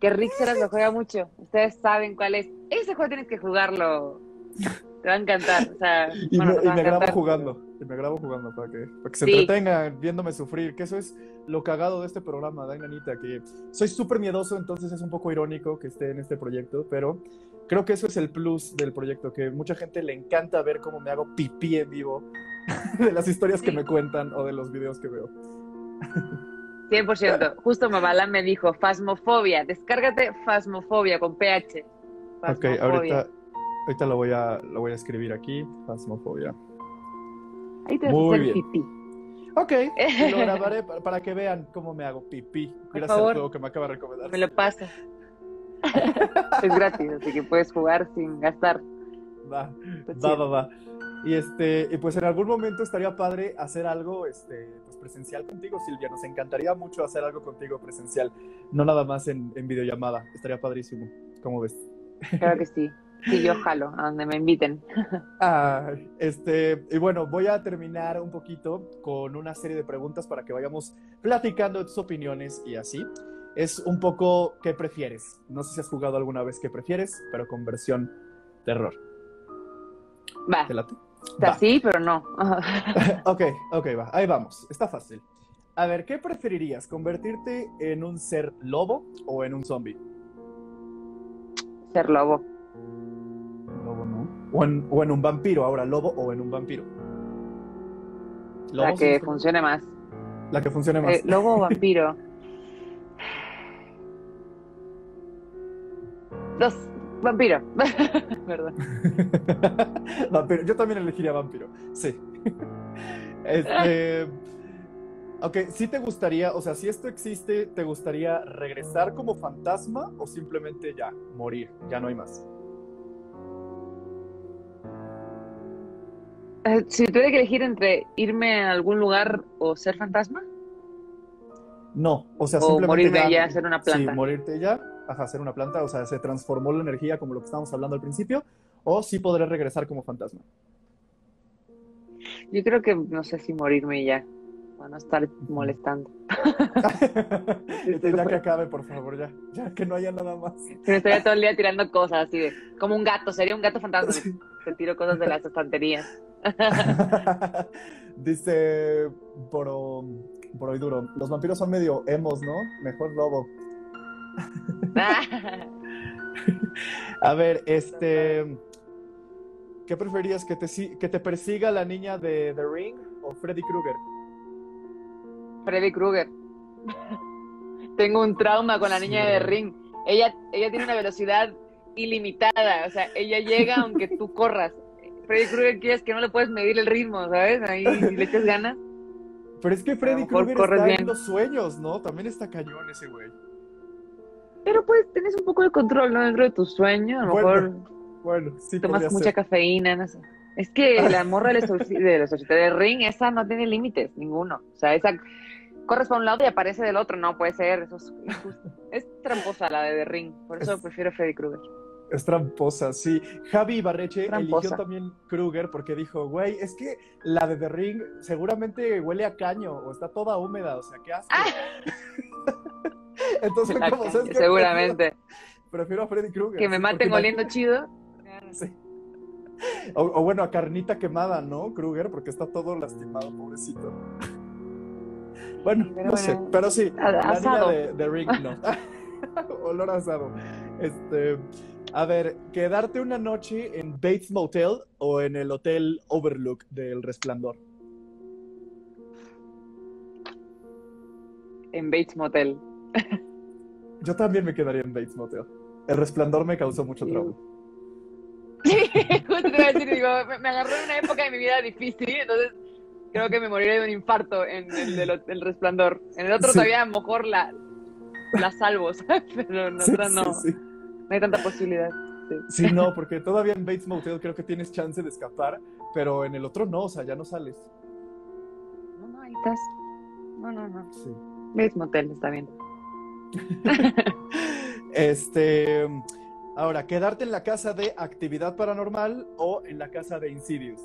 Que Rick se lo juega mucho. Ustedes saben cuál es. Ese juego tienes que jugarlo. (laughs) Te va a encantar. (laughs) y, me, grabo jugando. Y me grabo jugando para que, para que se entretengan viéndome sufrir. Que eso es lo cagado de este programa, Dainanita. Que soy súper miedoso, entonces es un poco irónico que esté en este proyecto. Pero creo que eso es el plus del proyecto. Que mucha gente le encanta ver cómo me hago pipí en vivo (laughs) de las historias que me cuentan o de los videos que veo. 100%. Justo Mamala me dijo, Fasmofobia, descárgate Fasmofobia con PH. Ok, ahorita, ahorita lo, voy a, lo voy a escribir aquí, Fasmofobia. Ahí te Muy bien. pipí. Ok, lo (laughs) grabaré para, que vean cómo me hago pipí. Gracias al juego que me acaba de recomendar. Me lo pasa. (laughs) es gratis, así que puedes jugar sin gastar. Va, va, va, va. Y este, y pues en algún momento estaría padre hacer algo este, pues presencial contigo, Silvia. Nos encantaría mucho hacer algo contigo presencial, no nada más en, en videollamada. Estaría padrísimo. ¿Cómo ves? Claro que sí. Sí, yo jalo, a donde me inviten. (laughs) Ah, este, y bueno, voy a terminar un poquito con una serie de preguntas para que vayamos platicando tus opiniones y así. Es un poco qué prefieres. No sé si has jugado alguna vez qué prefieres, pero con versión terror. Va. ¿Te late? sí, pero no. (laughs) (laughs) ok, ok, va. Ahí vamos. Está fácil. A ver, ¿qué preferirías? ¿Convertirte en un ser lobo o en un zombie? Ser lobo. O en, o en un vampiro, ahora, lobo o en un vampiro. La que funcione más. La que funcione más. Eh, lobo o vampiro. Dos. Vampiro. (laughs) Perdón. (laughs) vampiro. Yo también elegiría vampiro. Sí. (laughs) este. Ok, ¿sí te gustaría, o sea, si esto existe, ¿te gustaría regresar como fantasma o simplemente ya, morir? Ya no hay más. Si tuviera que elegir entre irme a algún lugar o ser fantasma. No, o sea, simplemente. morirme ya, ser una planta. Sí, morirte ya ajá, ser una planta, o sea, se transformó la energía como lo que estábamos hablando al principio, o sí podré regresar como fantasma. Yo creo que no sé si morirme ya. para no estar molestando. (laughs) ya que acabe, por favor, ya, ya que no haya nada más. me estaría todo el día tirando cosas así de, como un gato, sería un gato fantasma. (laughs) Te tiro cosas de las estanterías. (laughs) Dice por, por hoy duro, los vampiros son medio emos, ¿no? Mejor lobo. (laughs) A ver, este. ¿Qué preferías? ¿Que te, ¿Que te persiga la niña de The Ring o Freddy Krueger? Freddy Krueger. (laughs) Tengo un trauma con la niña de The Ring. Ella, ella tiene una velocidad ilimitada. O sea, ella llega aunque tú corras. Freddy Krueger quieres que no le puedes medir el ritmo, ¿sabes? Ahí le echas ganas. Pero es que Freddy Krueger está en los sueños, ¿no? También está cañón ese güey. Pero pues tienes un poco de control, ¿no? Dentro de tu sueño, a lo mejor bueno, sí tomas mucha cafeína, no sé. Es que (laughs) la morra de los de, de Ring, esa no tiene límites, ninguno. O sea, esa corres para un lado y aparece del otro, no puede ser, eso es Es tramposa la de The Ring, por eso prefiero Freddy Krueger. Es tramposa, sí. Javi Barreche eligió también Krueger porque dijo, güey, es que la de The Ring seguramente huele a caño o está toda húmeda, o sea, ¿qué hace? Ah. (laughs) Entonces, ¿cómo sabes Seguramente. Prefiero, a Freddy Krueger. Que me maten oliendo chido. Sí. O, bueno, a carnita quemada, ¿no? Kruger, porque está todo lastimado, pobrecito. Bueno, no sé, pero sí, la niña de, de Ring no. (laughs) Olor asado. Este, a ver, quedarte una noche en Bates Motel o en el Hotel Overlook del Resplandor. En Bates Motel. Yo también me quedaría en Bates Motel. El Resplandor me causó mucho trauma. (laughs) Sí, justo te iba a decir, digo, me, agarró en una época de mi vida difícil, entonces creo que me moriré de un infarto en el del, Resplandor. En el otro todavía a lo mejor la, la salvo, (laughs) Pero en otra no. No hay tanta posibilidad. Sí. no, porque todavía en Bates Motel creo que tienes chance de escapar, pero en el otro no, o sea, ya no sales. No, no, ahí estás. No, no, no. Sí. Bates Motel está bien. (laughs) este. Ahora, quedarte en la casa de actividad paranormal o en la casa de Insidious.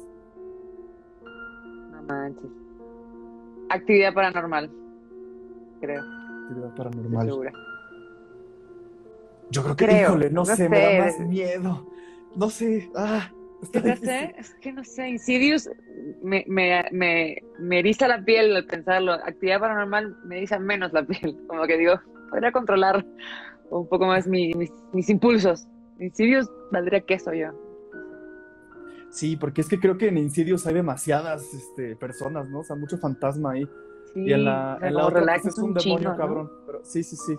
No manches. Actividad paranormal, creo. Actividad paranormal. Yo creo que, híjole, no, sé, me da más miedo. No sé, ah. Es que no sé, es que no sé, Insidious me, me, me, me eriza la piel al pensarlo. Actividad paranormal me eriza menos la piel. (laughs) Como que digo, podría controlar un poco más mis, mis, impulsos. Insidious valdría queso yo. Sí, porque es que creo que en Insidious hay demasiadas este, personas, ¿no? O sea, mucho fantasma ahí. y en la, en la otra pues, es un, demonio cabrón. Pero sí, sí, sí.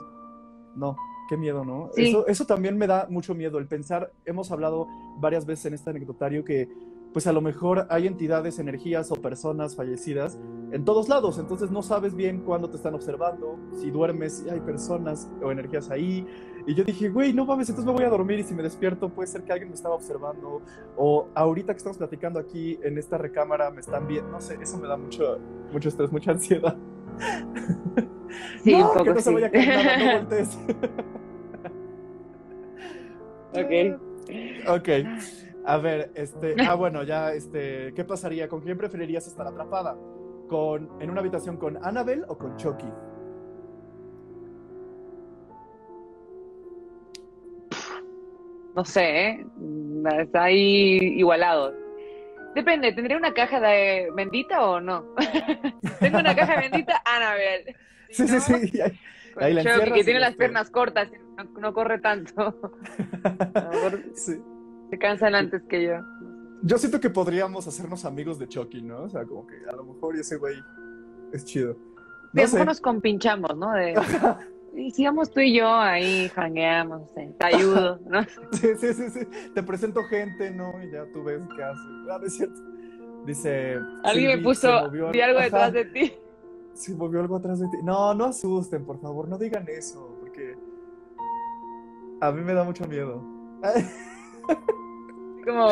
No, qué miedo, ¿no? Eso, eso también me da mucho miedo, el pensar, hemos hablado varias veces en este anecdotario que pues a lo mejor hay entidades, energías o personas fallecidas en todos lados, entonces no sabes bien cuándo te están observando, si duermes, si hay personas o energías ahí. Y yo dije, güey, no mames, entonces me voy a dormir y si me despierto puede ser que alguien me estaba observando o ahorita que estamos platicando aquí en esta recámara me están viendo, no sé, eso me da mucho, mucho estrés, mucha ansiedad. Sí, un (laughs) poco que no se vaya a caer nada, no (laughs) voltees. Ok. Ok. A ver, este, ah, bueno, ya, este, ¿qué pasaría? ¿Con quién preferirías estar atrapada? ¿Con, en una habitación con Annabelle o con Chucky? No sé, ¿eh? está ahí igualado. Depende, ¿tendría una caja de bendita o no? (laughs) Tengo una caja bendita, Annabelle. Sí, sí, sí. Ahí, la que tiene las piernas cortas, no, no corre tanto. (laughs) (laughs) sí. Se cansan antes que yo. Yo siento que podríamos hacernos amigos de Chucky, ¿no? O sea, como que a lo mejor ese güey es chido. No sé. nos compinchamos, ¿no? De, (laughs) y sigamos tú y yo ahí, jangueamos, te ayudo, ¿no? Sí, sí, sí, sí. Te presento gente, ¿no? Y ya tú ves qué hace. Ah, es cierto. Dice. Alguien me puso, vi algo detrás de ti. Se movió algo atrás de ti. No, no asusten, por favor, no digan eso, porque a mí me da mucho miedo. (laughs) Como,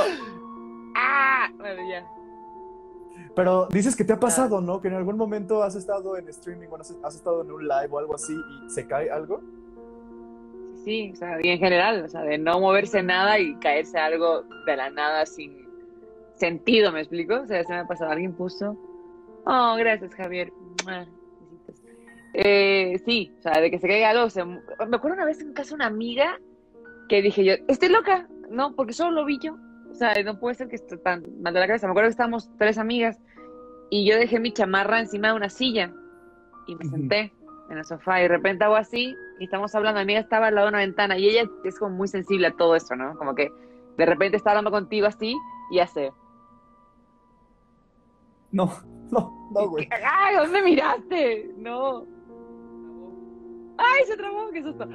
¡ah! Bueno, ya. Pero dices que te ha pasado, ¿no? Que en algún momento has estado en streaming o has, estado en un live o algo así y se cae algo. Sí, o sea, y en general, o sea, de no moverse nada y caerse algo de la nada sin sentido, ¿me explico? O sea, se me ha pasado, alguien puso. Oh, gracias, Javier. Eh, sí, o sea, de que se caiga algo. me acuerdo una vez en casa de una amiga que dije yo, estoy loca, no, porque solo lo vi yo. O sea, no puede ser que esté tan mal de la cabeza. Me acuerdo que estábamos tres amigas y yo dejé mi chamarra encima de una silla y me senté en el sofá y de repente hago así y estamos hablando. Mi amiga estaba al lado de una ventana y ella es como muy sensible a todo esto, ¿no? Como que de repente está hablando contigo así y hace. No, no, no, güey. (laughs) ¡Ay, ¿dónde miraste? No. ¡Ay, se trabó! ¡Qué susto!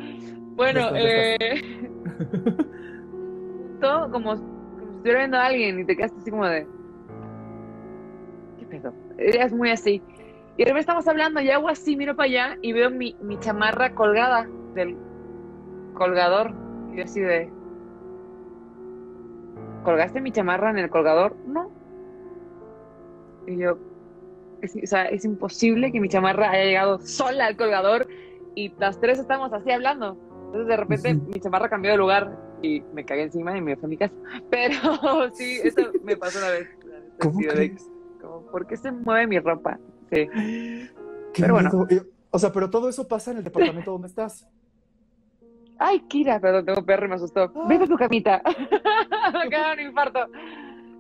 Bueno, eh. todo como, como si estuviera viendo a alguien y te quedaste así como de. ¿Qué pedo? Es muy así. Y de repente estamos hablando y hago así, miro para allá y veo mi, mi chamarra colgada del colgador. Y yo así de. ¿Colgaste mi chamarra en el colgador? No. Y yo. o sea, es imposible que mi chamarra haya llegado sola al colgador y las tres estamos así hablando. Entonces de repente mi chamarra cambió de lugar y me cagué encima y me fui a mi casa. (laughs) Pero sí, eso me pasó una vez. ¿Cómo ¿Por qué se mueve mi ropa? Sí. pero bueno. O sea, pero todo eso pasa en el departamento donde estás. Ay, Kira, perdón, tengo perro y me asustó. Ah. Vete a tu camita. (laughs) me acaba un infarto.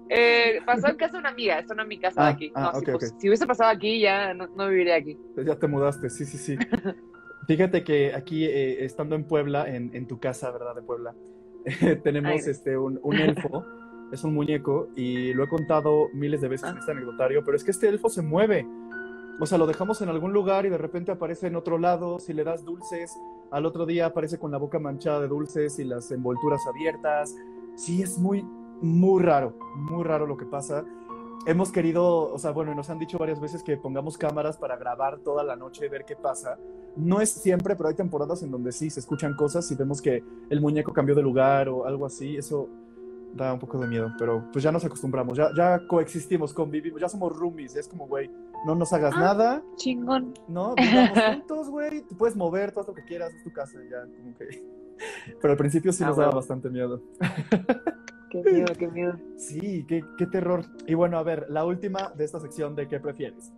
Eh, pasó en casa de una amiga, esto no es mi casa de ah, aquí. Ah, no, pues, si, hubiese pasado aquí, ya no, no viviría aquí. Pues ya te mudaste, sí, sí, sí. (laughs) Fíjate que aquí, eh, estando en Puebla, en, en, tu casa, ¿verdad? De Puebla, (laughs) tenemos este, un, un (laughs) elfo, es un muñeco, y lo he contado miles de veces en este anecdotario, pero es que este elfo se mueve. O sea, lo dejamos en algún lugar y de repente aparece en otro lado, si le das dulces, al otro día aparece con la boca manchada de dulces y las envolturas abiertas. Sí, es muy, muy raro, muy raro lo que pasa. Hemos querido, o sea, bueno, nos han dicho varias veces que pongamos cámaras para grabar toda la noche ver qué pasa. No es siempre, pero hay temporadas en donde sí se escuchan cosas y vemos que el muñeco cambió de lugar o algo así. Eso da un poco de miedo, pero pues ya nos acostumbramos, ya, ya coexistimos, convivimos, ya somos roomies, es como, güey, no nos hagas ah, nada. Chingón. No, vivamos (laughs) juntos, güey, te puedes mover todo lo que quieras, es tu casa, ya, como que... (laughs) Pero al principio sí ah, nos daba bastante miedo. (laughs) Qué miedo, qué miedo. Sí, qué, qué terror. Y bueno, a ver, la última de esta sección de ¿qué prefieres?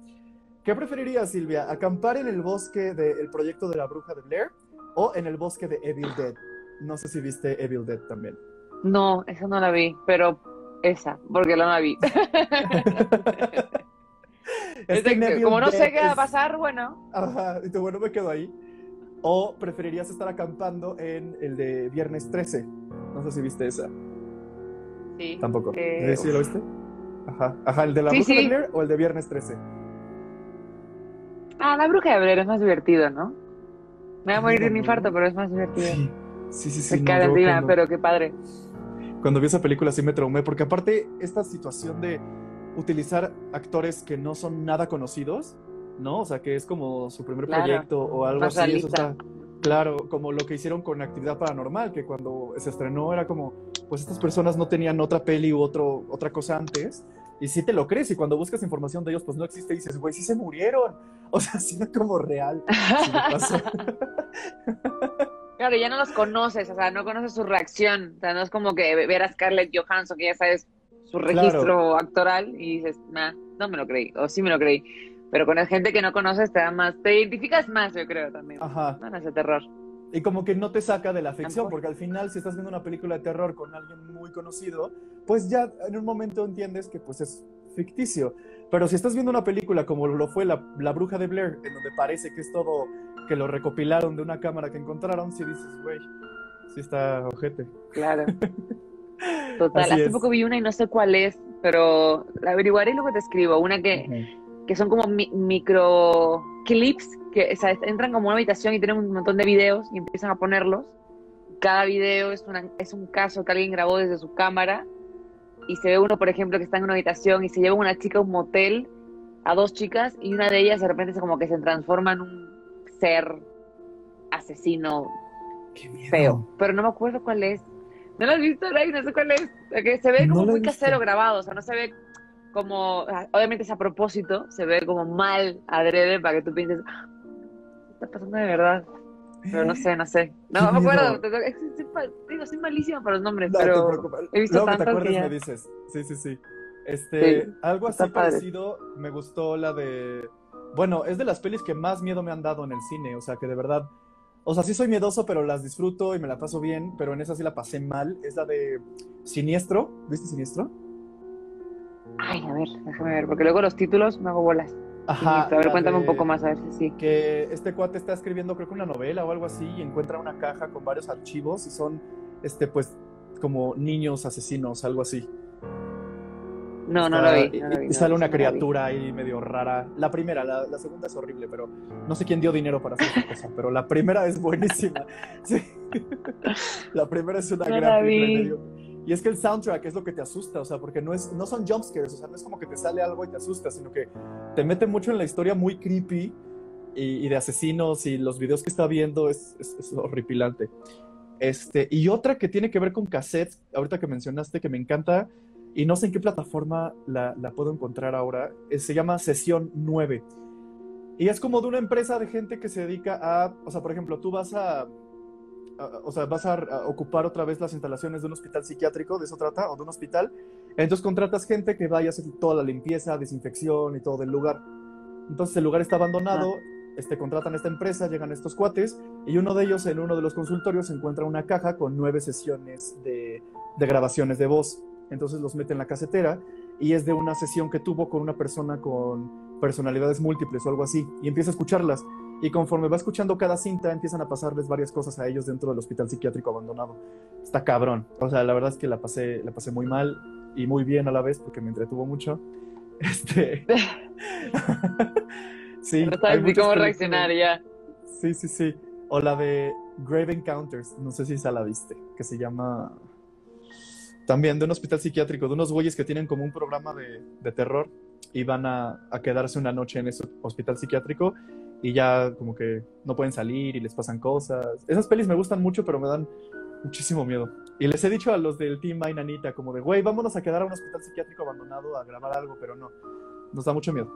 ¿Qué preferirías, Silvia? ¿Acampar en el bosque del proyecto de la bruja de Blair o en el bosque de Evil Dead? No sé si viste Evil Dead también. No, esa no la vi, pero esa, porque la no la vi. (laughs) es que como no sé qué va a pasar, bueno. Ajá, y bueno, me quedo ahí. ¿O preferirías estar acampando en el de Viernes 13? No sé si viste esa. Sí. Tampoco. Eh, ¿Sí lo viste? Ajá. Ajá, ¿el de la bruja de Blair o el de Viernes 13? Ah, la bruja de Blair es más divertido, ¿no? Me va a morir de un infarto, pero es más divertido. Sí, sí, sí. sí no, pero qué padre cuando vi esa película sí me traumé, porque aparte esta situación de utilizar actores que no son nada conocidos, ¿no? O sea, que es como su primer proyecto o algo así. Eso está, claro, como lo que hicieron con Actividad Paranormal, que cuando se estrenó era como, pues estas personas no tenían otra peli u otro, otra cosa antes. Y sí te lo crees, y cuando buscas información de ellos, pues no existe, y dices, güey, sí se murieron. (laughs) O sea, sí es como real. (laughs) Claro, ya no los conoces, o sea, no conoces su reacción. O sea, no es como que ver a Scarlett Johansson, que ya sabes su registro actoral, y dices, nah, no me lo creí, o sí me lo creí. Pero con la gente que no conoces te da más, te identificas más, yo creo también. Ajá. No, ese terror. Y como que no te saca de la ficción, porque al final, si estás viendo una película de terror con alguien muy conocido, pues ya en un momento entiendes que pues es ficticio. Pero si estás viendo una película como lo fue la, la Bruja de Blair, en donde parece que es todo que lo recopilaron de una cámara que encontraron, si dices, güey, sí está ojete. Claro. (laughs) Total, hace poco vi una y no sé cuál es, pero la averiguaré y luego te escribo. Una que, que son como micro clips que entran como una habitación y tienen un montón de videos y empiezan a ponerlos. Cada video es, una, es un caso que alguien grabó desde su cámara y se ve uno, por ejemplo, que está en una habitación y se lleva una chica a un motel a dos chicas y una de ellas de repente se como que se transforma en un ser asesino feo. Pero no me acuerdo cuál es. ¿No lo has visto, Ray? No sé cuál es. Que se ve como muy casero grabado, o sea, no se ve como, obviamente es a propósito, se ve como mal adrede para que tú pienses, ah, está pasando de verdad. Pero no sé, no sé. No, me acuerdo. Digo, soy malísima para los nombres, pero he visto Luego te me dices. Sí, sí, sí. Este, algo así parecido, me gustó la de bueno, es de las pelis que más miedo me han dado en el cine, o sea, que de verdad, o sea, sí soy miedoso, pero las disfruto y me la paso bien, pero en esa sí la pasé mal, es la de Siniestro, ¿viste Siniestro? Ay, a ver, déjame ver, porque luego los títulos me hago bolas. Ajá. a ver, cuéntame un poco más, a ver si sí. Que este cuate está escribiendo, creo que una novela o algo así, y encuentra una caja con varios archivos y son, este, pues, como niños asesinos, algo así. No, no lo vi. y, sale una criatura ahí medio rara. La primera, la, segunda es horrible, pero no sé quién dio dinero para hacer esa (laughs) cosa, pero la primera es buenísima. (laughs) Sí. (laughs) la primera es una gran medio. Y es que el soundtrack es lo que te asusta, o sea, porque no, es, no son jumpscares, o sea, no es como que te sale algo y te asusta, sino que te mete mucho en la historia muy creepy y, de asesinos y los videos que está viendo es, es, horripilante. Este, y otra que tiene que ver con cassettes, ahorita que mencionaste, que me encanta, y no sé en qué plataforma la, la puedo encontrar ahora, eh, se llama Sesión 9. Y es como de una empresa de gente que se dedica a, o sea, por ejemplo, tú vas a, o sea, vas a, ocupar otra vez las instalaciones de un hospital psiquiátrico, de eso trata, o de un hospital. Entonces contratas gente que vaya a hacer toda la limpieza, desinfección y todo del lugar. Entonces el lugar está abandonado, este, contratan a esta empresa, llegan estos cuates, y uno de ellos en uno de los consultorios encuentra una caja con nueve sesiones de, de grabaciones de voz. Entonces los mete en la casetera y es de una sesión que tuvo con una persona con personalidades múltiples o algo así, y empieza a escucharlas y conforme va escuchando cada cinta, empiezan a pasarles varias cosas a ellos dentro del hospital psiquiátrico abandonado. Está cabrón. O sea, la verdad es que la pasé, la pasé muy mal y muy bien a la vez porque me entretuvo mucho. (laughs) Este. (laughs) sí. No sabes ni cómo reaccionar ya. Sí, sí, sí. O la de Grave Encounters, no sé si esa la viste, que se llama. También de un hospital psiquiátrico, de unos güeyes que tienen como un programa de, de terror y van a, a, quedarse una noche en ese hospital psiquiátrico y ya como que no pueden salir y les pasan cosas. Esas pelis me gustan mucho, pero me dan muchísimo miedo. Y les he dicho a los del Team Mainanita como de, güey, vámonos a quedar a un hospital psiquiátrico abandonado a grabar algo, pero no, nos da mucho miedo.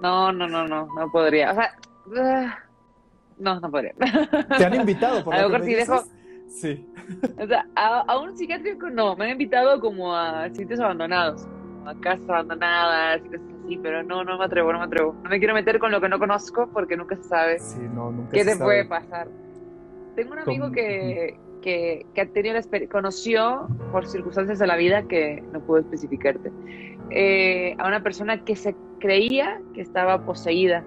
No, no, no, no, no podría. O sea, ah, no, no podría. ¿Te han invitado? Por a lo que dejo... Sí. O sea, a, a, un psiquiátrico no, me han invitado como a sitios abandonados, a casas abandonadas cosas sí, pero no, no me atrevo, no me atrevo. No me quiero meter con lo que no conozco porque nunca se sabe qué te puede pasar. Tengo un amigo que, que, que, tenido la conoció por circunstancias de la vida que no puedo especificarte, eh, a una persona que se creía que estaba poseída,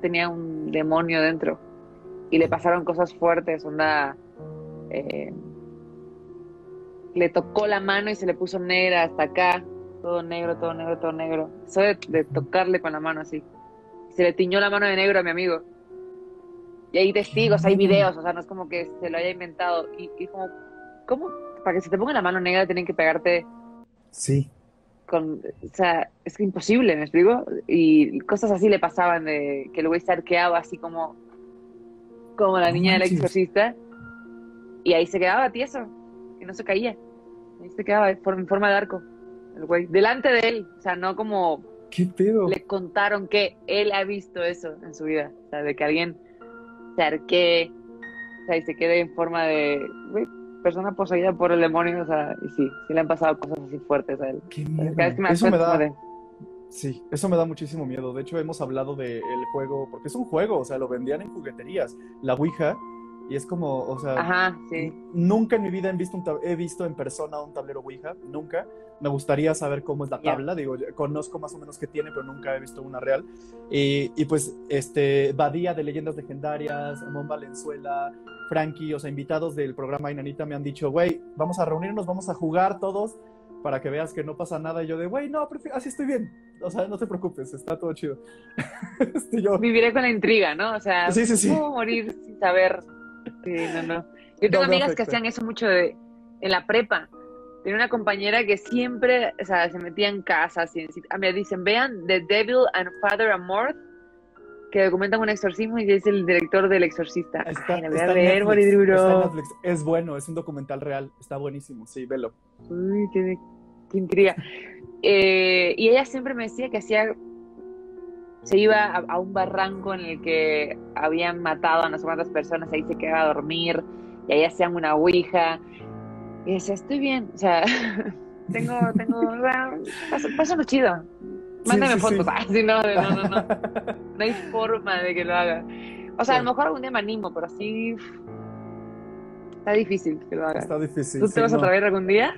tenía un demonio dentro. Y le pasaron cosas fuertes, onda... Eh, le tocó la mano y se le puso negra hasta acá todo negro, todo negro, todo negro. Eso de, tocarle con la mano así. Se le tiñó la mano de negro a mi amigo. Y hay testigos, hay videos, o sea, no es como que se lo haya inventado. Y, y como, ¿cómo? Para que se te ponga la mano negra tienen que pegarte. Sí. Con, o sea, es imposible, ¿me explico? Y cosas así le pasaban de que el güey se arqueaba así como, como la niña del exorcista. Y ahí se quedaba tieso, y no se caía. Ahí se quedaba en forma de arco el güey, delante de él, o sea, no como ¿Qué pedo? le contaron que él ha visto eso en su vida, o sea, de que alguien se arquee, o sea, y se quede en forma de güey, persona poseída por el demonio, o sea, y sí, sí le han pasado cosas así fuertes a él. Qué miedo. eso me da... Sí, eso me da muchísimo miedo. De hecho, hemos hablado del juego, porque es un juego, o sea, lo vendían en jugueterías. La Ouija, y es como, o sea, nunca en mi vida he visto, he visto en persona un tablero Ouija, nunca. Me gustaría saber cómo es la tabla, digo, conozco más o menos qué tiene, pero nunca he visto una real. Y, y pues, este, Badía de Leyendas Legendarias, Mon Valenzuela, Frankie, o sea, invitados del programa Inanita me han dicho, güey, vamos a reunirnos, vamos a jugar todos para que veas que no pasa nada. Y yo de, güey, no, así estoy bien. O sea, no te preocupes, está todo chido. (laughs) este, yo... Viviré con la intriga, ¿no? O sea, sí, sí, sí. morir sin saber Sí, no, no. Yo tengo amigas que hacían eso mucho de, en la prepa. Tenía una compañera que siempre, o sea, se metía en casas. Y, mí dicen, vean The Devil and Father Amorth, que documentan un exorcismo y es el director del exorcista. Está, Ay, voy a ver, Netflix, Es bueno, es un documental real, está buenísimo, sí, velo. Uy, qué, qué intriga. Eh, y ella siempre me decía que hacía se iba a, un barranco en el que habían matado a no sé cuántas personas, ahí se quedaba a dormir, y ahí hacían una ouija. Y decía, estoy bien, o sea, (laughs) tengo, tengo, bueno, paso, lo chido. Mándame fotos. Sí. no, no, no, no. (laughs) No hay forma de que lo haga. O sea, a lo mejor algún día me animo, pero así. Está difícil que lo haga. Está difícil. ¿Tú te vas a traer algún día?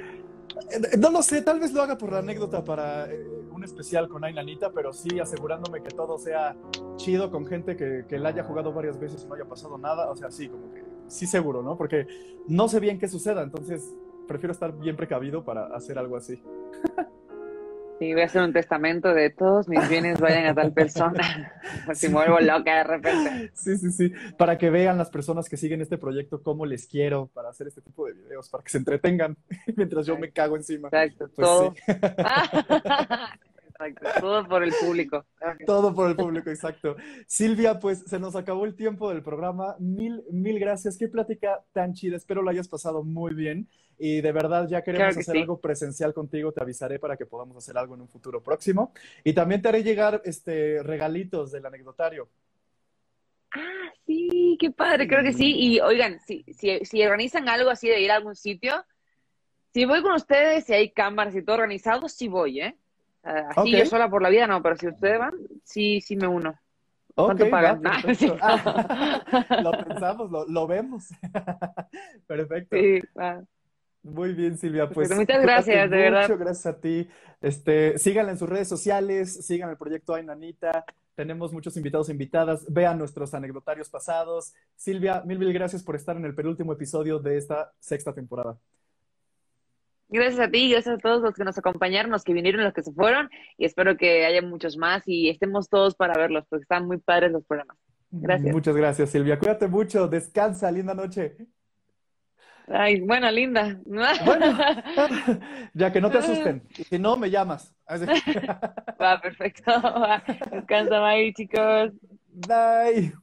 Eh, no lo sé, tal vez lo haga por la anécdota para eh, un especial con Ainanita, pero sí asegurándome que todo sea chido con gente que, que la haya jugado varias veces y no haya pasado nada. O sea, sí, como que sí seguro, ¿no? Porque no sé bien qué suceda, entonces prefiero estar bien precavido para hacer algo así. Sí, voy a hacer un testamento de todos mis bienes vayan a tal persona. (laughs) (laughs) si vuelvo loca de repente. Sí, sí, sí. Para que vean las personas que siguen este proyecto cómo les quiero para hacer este tipo de videos, para que se entretengan (laughs) mientras yo me cago encima. Exacto, pues todo. Exacto, todo por el público. Todo por el público, exacto. Silvia, pues se nos acabó el tiempo del programa. Mil, mil gracias. Qué plática tan chida. Espero lo hayas pasado muy bien. Y de verdad ya queremos hacer algo presencial contigo. Te avisaré para que podamos hacer algo en un futuro próximo. Y también te haré llegar este regalitos del anecdotario. Ah, sí, qué padre, creo que sí. Y oigan, si, si, si organizan algo así de ir a algún sitio, si voy con ustedes y hay cámaras y todo organizado, sí voy, ¿eh? Así yo sola por la vida no, pero si ustedes van, sí, sí me uno. ¿Cuánto pagan? (laughs) (laughs) lo pensamos, lo, vemos. (laughs) Perfecto. Sí, Muy bien, Silvia. Pues muchas gracias, de verdad. Muchas gracias a ti. Este, síganla en sus redes sociales, sigan el proyecto Ainanita. Tenemos muchos invitados e invitadas. Vean nuestros anecdotarios pasados. Silvia, mil, mil gracias por estar en el penúltimo episodio de esta sexta temporada. Gracias a ti, gracias a todos los que nos acompañaron, los que vinieron, los que se fueron, y espero que haya muchos más y estemos todos para verlos, porque están muy padres los programas. Gracias. Muchas gracias, Silvia. Cuídate mucho, descansa, linda noche. Ay, bueno, linda. Bueno, (laughs) ya que no te asusten. Si no, me llamas. Va, perfecto. Descansa, bye, chicos. Bye.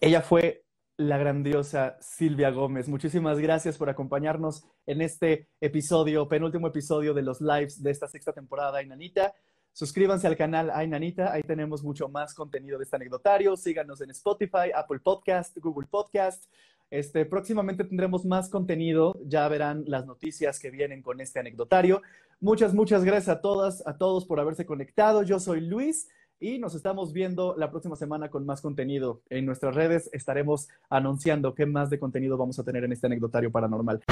Ella fue la grandiosa Silvia Gómez. Muchísimas gracias por acompañarnos en este episodio, penúltimo episodio de los lives de esta sexta temporada, Ainanita. Suscríbanse al canal Ainanita, ahí tenemos mucho más contenido de este anecdotario. Síganos en Spotify, Apple Podcast, Google Podcast. Este, próximamente tendremos más contenido, ya verán las noticias que vienen con este anecdotario. Muchas, muchas gracias a todas, a todos por haberse conectado. Yo soy Luis y nos estamos viendo la próxima semana con más contenido. En nuestras redes estaremos anunciando qué más de contenido vamos a tener en este anecdotario paranormal.